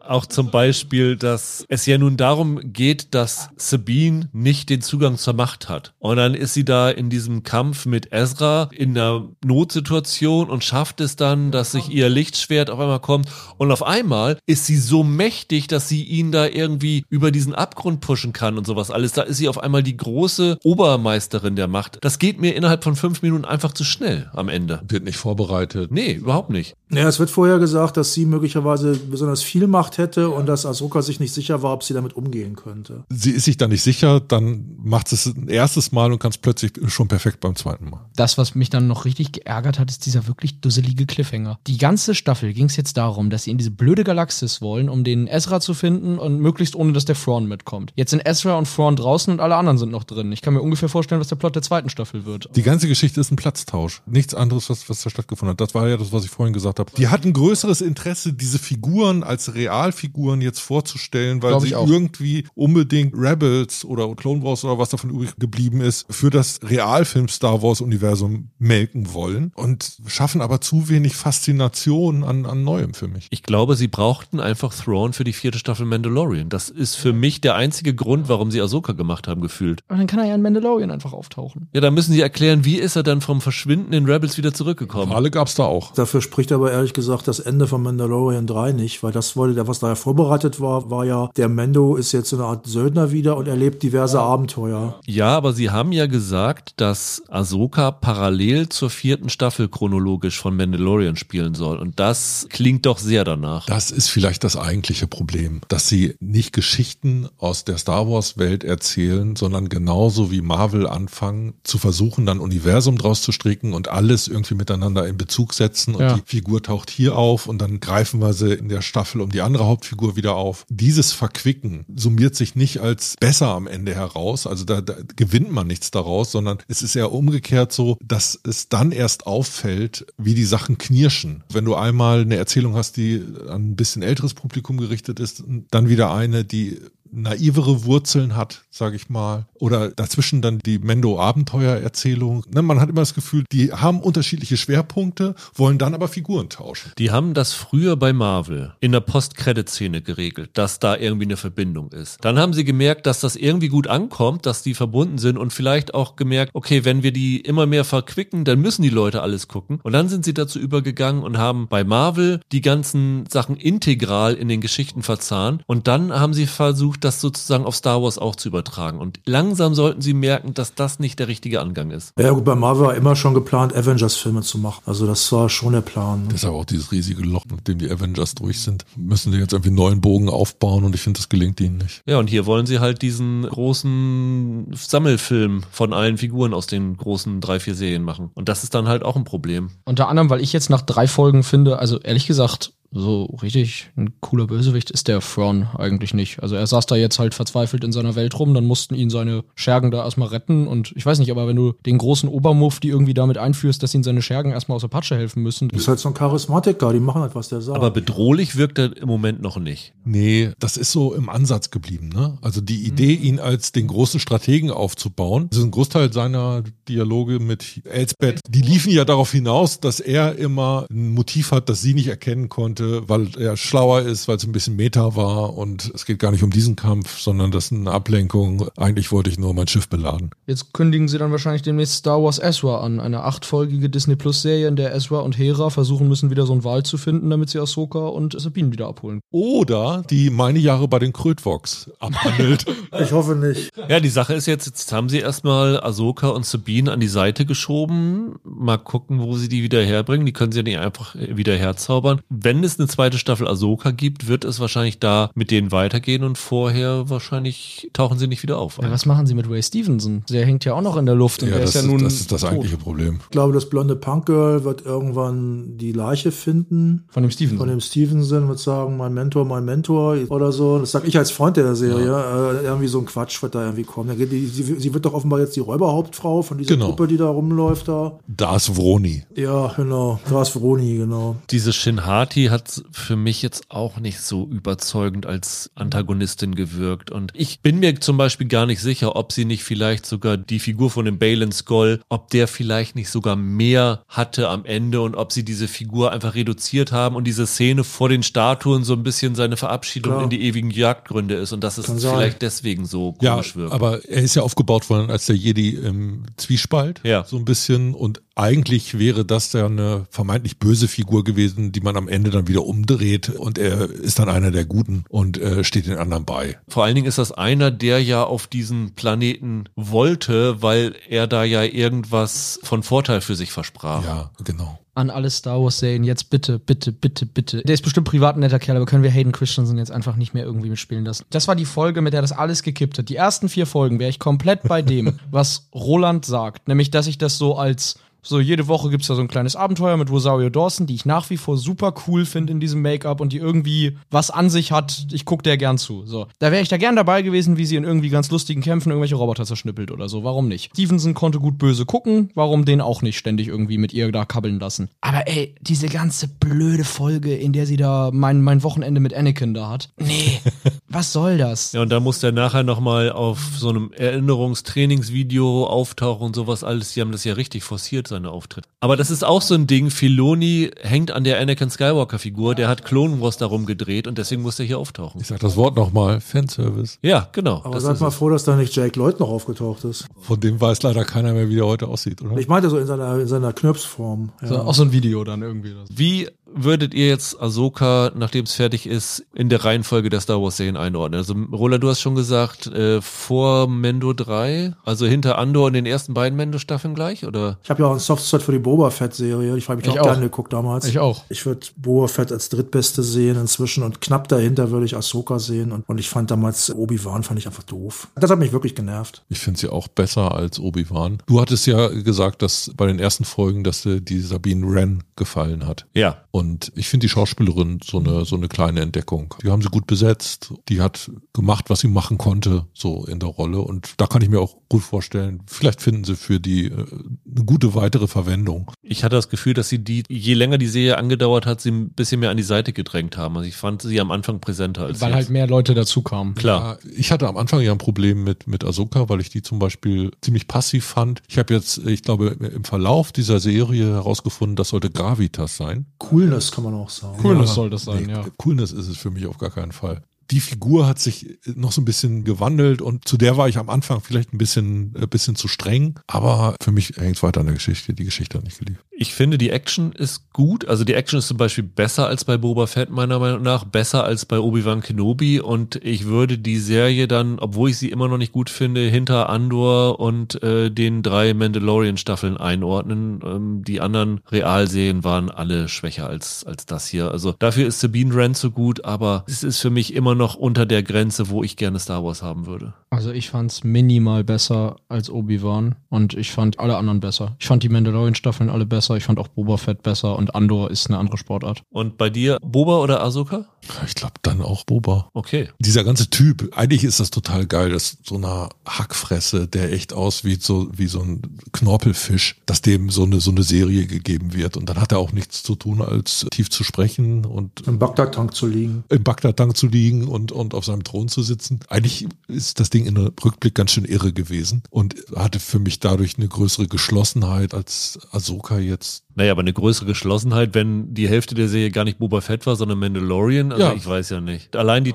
Auch zum Beispiel, dass es ja nun darum geht, dass Sabine nicht den Zugang zur Macht hat. Und dann ist sie da in diesem Kampf mit Ezra in einer Notsituation und schafft es dann, dass sich ihr Lichtschwert auf einmal kommt. Und auf einmal ist sie so mächtig, dass sie ihn da irgendwie über diesen Abgrund pushen kann und sowas alles. Da ist sie auf einmal die große Obermeisterin der Macht. Das geht mir innerhalb von fünf Minuten einfach zu schnell am Ende. Wird nicht vorbereitet. Nee, überhaupt nicht. Ja, es wird vorher gesagt, dass sie möglicherweise besonders viel Macht hätte und dass Ahsoka sich nicht sicher war, ob sie damit umgehen könnte. Sie ist sich da nicht sicher, dann macht es ein erstes Mal und kann es plötzlich schon perfekt beim zweiten Mal. Das, was mich dann noch richtig geärgert hat, ist dieser wirklich dusselige Cliffhanger. Die ganze Staffel ging es jetzt darum, dass sie in diese blöde Galaxis wollen, um den Ezra zu finden und möglichst ohne, dass der Thrawn mitkommt. Jetzt sind Ezra und Thrawn draußen und alle anderen sind noch drin. Ich kann mir ungefähr vorstellen, was der Plot der zweiten Staffel wird. Die ganze Geschichte ist ein Platztausch. Nichts anderes, was, was da stattgefunden hat. Das war ja das, was ich vorhin gesagt habe. Die hatten größeres Interesse, diese Figuren als Realfiguren jetzt vorzustellen, weil sie ich auch. irgendwie unbedingt Rebels oder Clone Wars oder was davon übrig geblieben ist, für das Realfilm Star Wars Universum melken wollen und schaffen aber zu wenig Faszination an, an Neuem für mich. Ich glaube, sie brauchten einfach Thrawn für die vierte Staffel Mandalorian. Das ist für mich der einzige Grund, warum sie Ahsoka gemacht haben, gefühlt. Und dann kann er ja in Mandalorian einfach auftauchen. Ja, da müssen sie erklären, wie ist er dann vom Verschwinden in Rebels wieder zurückgekommen. Alle gab's da auch. Dafür spricht aber ehrlich gesagt das Ende von Mandalorian 3 nicht, weil das wollte, der, was da ja vorbereitet war, war ja, der Mendo ist jetzt so eine Art Söldner wieder und erlebt diverse Abenteuer. Ja, aber sie haben ja gesagt, dass Ahsoka parallel zur vierten Staffel chronologisch von Mandalorian spielen soll. Und das klingt doch sehr danach. Das ist vielleicht das eigentliche Problem, dass sie nicht Geschichten aus der Star Wars Welt erzählen, sondern genauso wie Marvel anfangen zu versuchen, dann Universum draus zu stricken und alles irgendwie miteinander in Bezug setzen und Ja. die Figur taucht hier auf und dann greifen wir sie in der Staffel um die andere Hauptfigur wieder auf. Dieses Verquicken summiert sich nicht als besser am Ende heraus, also da, da gewinnt man nichts daraus, sondern es ist eher umgekehrt so, dass es dann erst auffällt, wie die Sachen knirschen. Wenn du einmal eine Erzählung hast, die an ein bisschen älteres Publikum gerichtet ist, dann wieder eine, die naivere Wurzeln hat, sage ich mal, oder dazwischen dann die Mendo-Abenteuer-Erzählung. Ne, man hat immer das Gefühl, die haben unterschiedliche Schwerpunkte, wollen dann aber Figuren tauschen. Die haben das früher bei Marvel in der Post-Credit-Szene geregelt, dass da irgendwie eine Verbindung ist. Dann haben sie gemerkt, dass das irgendwie gut ankommt, dass die verbunden sind und vielleicht auch gemerkt, okay, wenn wir die immer mehr verquicken, dann müssen die Leute alles gucken. Und dann sind sie dazu übergegangen und haben bei Marvel die ganzen Sachen integral in den Geschichten verzahnt. Und dann haben sie versucht, das sozusagen auf Star Wars auch zu übertragen. Und langsam sollten sie merken, dass das nicht der richtige Angang ist. Ja gut, bei Marvel war immer schon geplant, Avengers-Filme zu machen. Also das war schon der Plan. Deshalb auch dieses riesige Loch, nachdem die Avengers durch sind, müssen sie jetzt irgendwie einen neuen Bogen aufbauen und ich finde, das gelingt ihnen nicht. Ja, und hier wollen sie halt diesen großen Sammelfilm von allen Figuren aus den großen drei, vier Serien machen. Und das ist dann halt auch ein Problem. Unter anderem, weil ich jetzt nach drei Folgen finde, also ehrlich gesagt, so richtig ein cooler Bösewicht ist der Thrawn eigentlich nicht. Also er saß da jetzt halt verzweifelt in seiner Welt rum, dann mussten ihn seine Schergen da erstmal retten und ich weiß nicht, aber wenn du den großen Obermuff die irgendwie damit einführst, dass ihn seine Schergen erstmal aus der Patsche helfen müssen. Das ist halt so ein Charismatiker, die machen halt, was der sagt. Aber bedrohlich wirkt er im Moment noch nicht. Nee, das ist so im Ansatz geblieben. Ne? Also die Idee, ihn als den großen Strategen aufzubauen, das ist ein Großteil seiner Dialoge mit Elsbeth, die liefen ja darauf hinaus, dass er immer ein Motiv hat, das sie nicht erkennen konnte, weil er schlauer ist, weil es ein bisschen Meta war und es geht gar nicht um diesen Kampf, sondern das ist eine Ablenkung. Eigentlich wollte ich nur mein Schiff beladen. Jetzt kündigen sie dann wahrscheinlich demnächst Star Wars Ezra an, eine achtfolgige Disney Plus Serie, in der Ezra und Hera versuchen müssen, wieder so einen Wal zu finden, damit sie Ahsoka und Sabine wieder abholen. Oder die meine Jahre bei den Krötvox abhandelt. ich hoffe nicht. Ja, die Sache ist jetzt, jetzt haben sie erstmal Ahsoka und Sabine an die Seite geschoben. Mal gucken, wo sie die wieder herbringen. Die können sie ja nicht einfach wieder herzaubern. Wenn es eine zweite Staffel Ahsoka gibt, wird es wahrscheinlich da mit denen weitergehen und vorher wahrscheinlich tauchen sie nicht wieder auf. Ja, was machen sie mit Ray Stevenson? Der hängt ja auch noch in der Luft und ja, der das ist ja nun. das ist das tot. eigentliche Problem. Ich glaube, das blonde Punkgirl wird irgendwann die Leiche finden. Von dem Stevenson. Von dem Stevenson wird sagen, mein Mentor, mein Mentor oder so. Das sag ich als Freund der Serie. Äh, irgendwie so ein Quatsch wird da irgendwie kommen. Die, sie, sie wird doch offenbar jetzt die Räuberhauptfrau von dieser Genau. Gruppe, die da rumläuft da. Das Vroni. Ja, genau. Gras Veroni, genau. Diese Shinhati hat für mich jetzt auch nicht so überzeugend als Antagonistin gewirkt. Und ich bin mir zum Beispiel gar nicht sicher, ob sie nicht vielleicht sogar die Figur von dem Balin Skull, ob der vielleicht nicht sogar mehr hatte am Ende und ob sie diese Figur einfach reduziert haben und diese Szene vor den Statuen so ein bisschen seine Verabschiedung Klar. in die ewigen Jagdgründe ist und dass es vielleicht deswegen so Ja, komisch wirkt. aber er ist ja aufgebaut worden als der Jedi im Zwiespalt, Ja. so ein bisschen. Und eigentlich wäre das ja eine vermeintlich böse Figur gewesen, die man am Ende dann wieder umdreht und er ist dann einer der Guten und äh, steht den anderen bei. Vor allen Dingen ist das einer, der ja auf diesen Planeten wollte, weil er da ja irgendwas von Vorteil für sich versprach. Ja, genau. An alle Star Wars Serien jetzt bitte, bitte, bitte, bitte. Der ist bestimmt privat ein netter Kerl, aber können wir Hayden Christensen jetzt einfach nicht mehr irgendwie mitspielen lassen? Das war die Folge, mit der das alles gekippt hat. Die ersten vier Folgen wäre ich komplett bei dem, was Roland sagt, nämlich dass ich das so als So, jede Woche gibt's da so ein kleines Abenteuer mit Rosario Dawson, die ich nach wie vor super cool finde in diesem Make-up und die irgendwie was an sich hat. Ich guck der gern zu. So, da wäre ich da gern dabei gewesen, wie sie in irgendwie ganz lustigen Kämpfen irgendwelche Roboter zerschnippelt oder so. Warum nicht? Stevenson konnte gut böse gucken, warum den auch nicht ständig irgendwie mit ihr da kabbeln lassen? Aber ey, diese ganze blöde Folge, in der sie da mein, mein Wochenende mit Anakin da hat. Nee, was soll das? Ja, und da muss der nachher nochmal auf so einem Erinnerungstrainingsvideo auftauchen und sowas alles. Die haben das ja richtig forciert, seine Auftritte. Aber das ist auch so ein Ding. Filoni hängt an der Anakin Skywalker-Figur. Der hat Clone Wars darum gedreht und deswegen muss er hier auftauchen. Ich sag das Wort nochmal, Fanservice. Ja, genau. Aber seid mal es. froh, dass da nicht Jake Lloyd noch aufgetaucht ist. Von dem weiß leider keiner mehr, wie er heute aussieht, oder? Ich meinte so in seiner, in seiner Knirpsform. Ja. So, auch so ein Video dann irgendwie. Wie würdet ihr jetzt Ahsoka, nachdem es fertig ist, in der Reihenfolge der Star Wars Serien einordnen? Also Roland, du hast schon gesagt, äh, vor Mendo 3, also hinter Andor und den ersten beiden Mendo-Staffeln gleich, oder? Ich habe ja auch einen Softspot für die Boba Fett-Serie. Ich habe mich Ich auch, auch. gerne geguckt damals. Ich auch. Ich würde Boba Fett als drittbeste sehen inzwischen und knapp dahinter würde ich Ahsoka sehen. Und, und ich fand damals Obi-Wan fand ich einfach doof. Das hat mich wirklich genervt. Ich finde sie auch besser als Obi-Wan. Du hattest ja gesagt, dass bei den ersten Folgen, dass dir die Sabine Wren gefallen hat. Ja. Und ich finde die Schauspielerin so eine, so eine kleine Entdeckung. Die haben sie gut besetzt. Die hat gemacht, was sie machen konnte, so in der Rolle. Und da kann ich mir auch gut vorstellen, vielleicht finden sie für die äh, eine gute weitere Verwendung. Ich hatte das Gefühl, dass sie die, je länger die Serie angedauert hat, sie ein bisschen mehr an die Seite gedrängt haben. Also ich fand sie am Anfang präsenter als Weil jetzt. halt mehr Leute dazu kamen. Klar. Ja, ich hatte am Anfang ja ein Problem mit, mit Ahsoka, weil ich die zum Beispiel ziemlich passiv fand. Ich habe jetzt, ich glaube, im Verlauf dieser Serie herausgefunden, das sollte Gravitas sein. Coolness kann man auch sagen. Coolness soll das sein, Nee, ja. Coolness ist es für mich auf gar keinen Fall. Die Figur hat sich noch so ein bisschen gewandelt und zu der war ich am Anfang vielleicht ein bisschen, ein bisschen zu streng, aber für mich hängt es weiter an der Geschichte. Die Geschichte hat nicht geliebt. Ich finde, die Action ist gut. Also die Action ist zum Beispiel besser als bei Boba Fett, meiner Meinung nach. Besser als bei Obi-Wan Kenobi. Und ich würde die Serie dann, obwohl ich sie immer noch nicht gut finde, hinter Andor und äh, den drei Mandalorian-Staffeln einordnen. Ähm, die anderen Realserien waren alle schwächer als, als das hier. Also dafür ist Sabine Wren so gut, aber es ist für mich immer noch unter der Grenze, wo ich gerne Star Wars haben würde. Also ich fand's minimal besser als Obi-Wan und ich fand alle anderen besser. Ich fand die Mandalorian-Staffeln alle besser, ich fand auch Boba Fett besser und Andor ist eine andere Sportart. Und bei dir, Boba oder Ahsoka? Ich glaube dann auch Boba. Okay. Dieser ganze Typ, eigentlich ist das total geil, dass so eine Hackfresse, der echt aussieht so wie so ein Knorpelfisch, dass dem so eine so eine Serie gegeben wird und dann hat er auch nichts zu tun als tief zu sprechen und Im Bagdad-Tank zu liegen. im Bagdad-Tank zu liegen und, und auf seinem Thron zu sitzen. Eigentlich ist das Ding in der Rückblick ganz schön irre gewesen und hatte für mich dadurch eine größere Geschlossenheit als Ahsoka jetzt. Naja, aber eine größere Geschlossenheit, wenn die Hälfte der Serie gar nicht Boba Fett war, sondern Mandalorian. Also Ja. ich weiß ja nicht. Allein die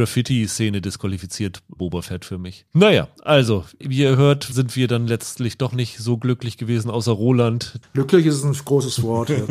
Tatooine-Graffiti-Szene disqualifiziert Boba Fett für mich. Naja, also, wie ihr hört, sind wir dann letztlich doch nicht so glücklich gewesen, außer Roland. Glücklich ist ein großes Wort. ja.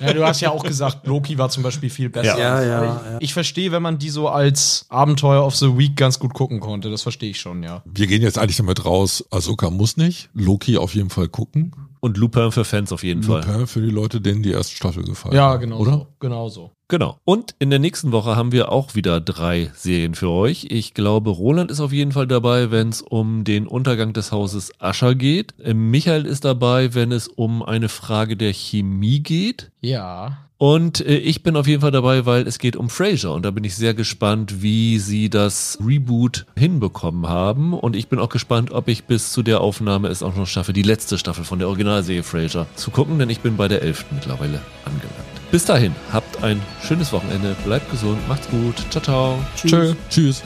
Ja, du hast ja auch gesagt, Loki war zum Beispiel viel besser. ja, ja, ja. Ich verstehe, wenn man die so als Abenteuer of the Week ganz gut gucken konnte. Das verstehe ich schon, ja. Wir gehen jetzt eigentlich damit raus, Ahsoka muss nicht, Loki auf jeden Fall gucken. Und Lupin für Fans auf jeden Fall. Lupin für die Leute, denen die erste Staffel gefallen Ja, hat, genau Oder? so. Genau so. Genau. Und in der nächsten Woche haben wir auch wieder drei Serien für euch. Ich glaube, Roland ist auf jeden Fall dabei, wenn es um den Untergang des Hauses Ascher geht. Michael ist dabei, wenn es um eine Frage der Chemie geht. Ja. Und äh, ich bin auf jeden Fall dabei, weil es geht um Frasier und da bin ich sehr gespannt, wie sie das Reboot hinbekommen haben und ich bin auch gespannt, ob ich bis zu der Aufnahme es auch noch schaffe, die letzte Staffel von der Originalserie Frasier zu gucken, denn ich bin bei der elften mittlerweile angelangt. Bis dahin, habt ein schönes Wochenende, bleibt gesund, macht's gut, ciao ciao. Tschö. Tschüss.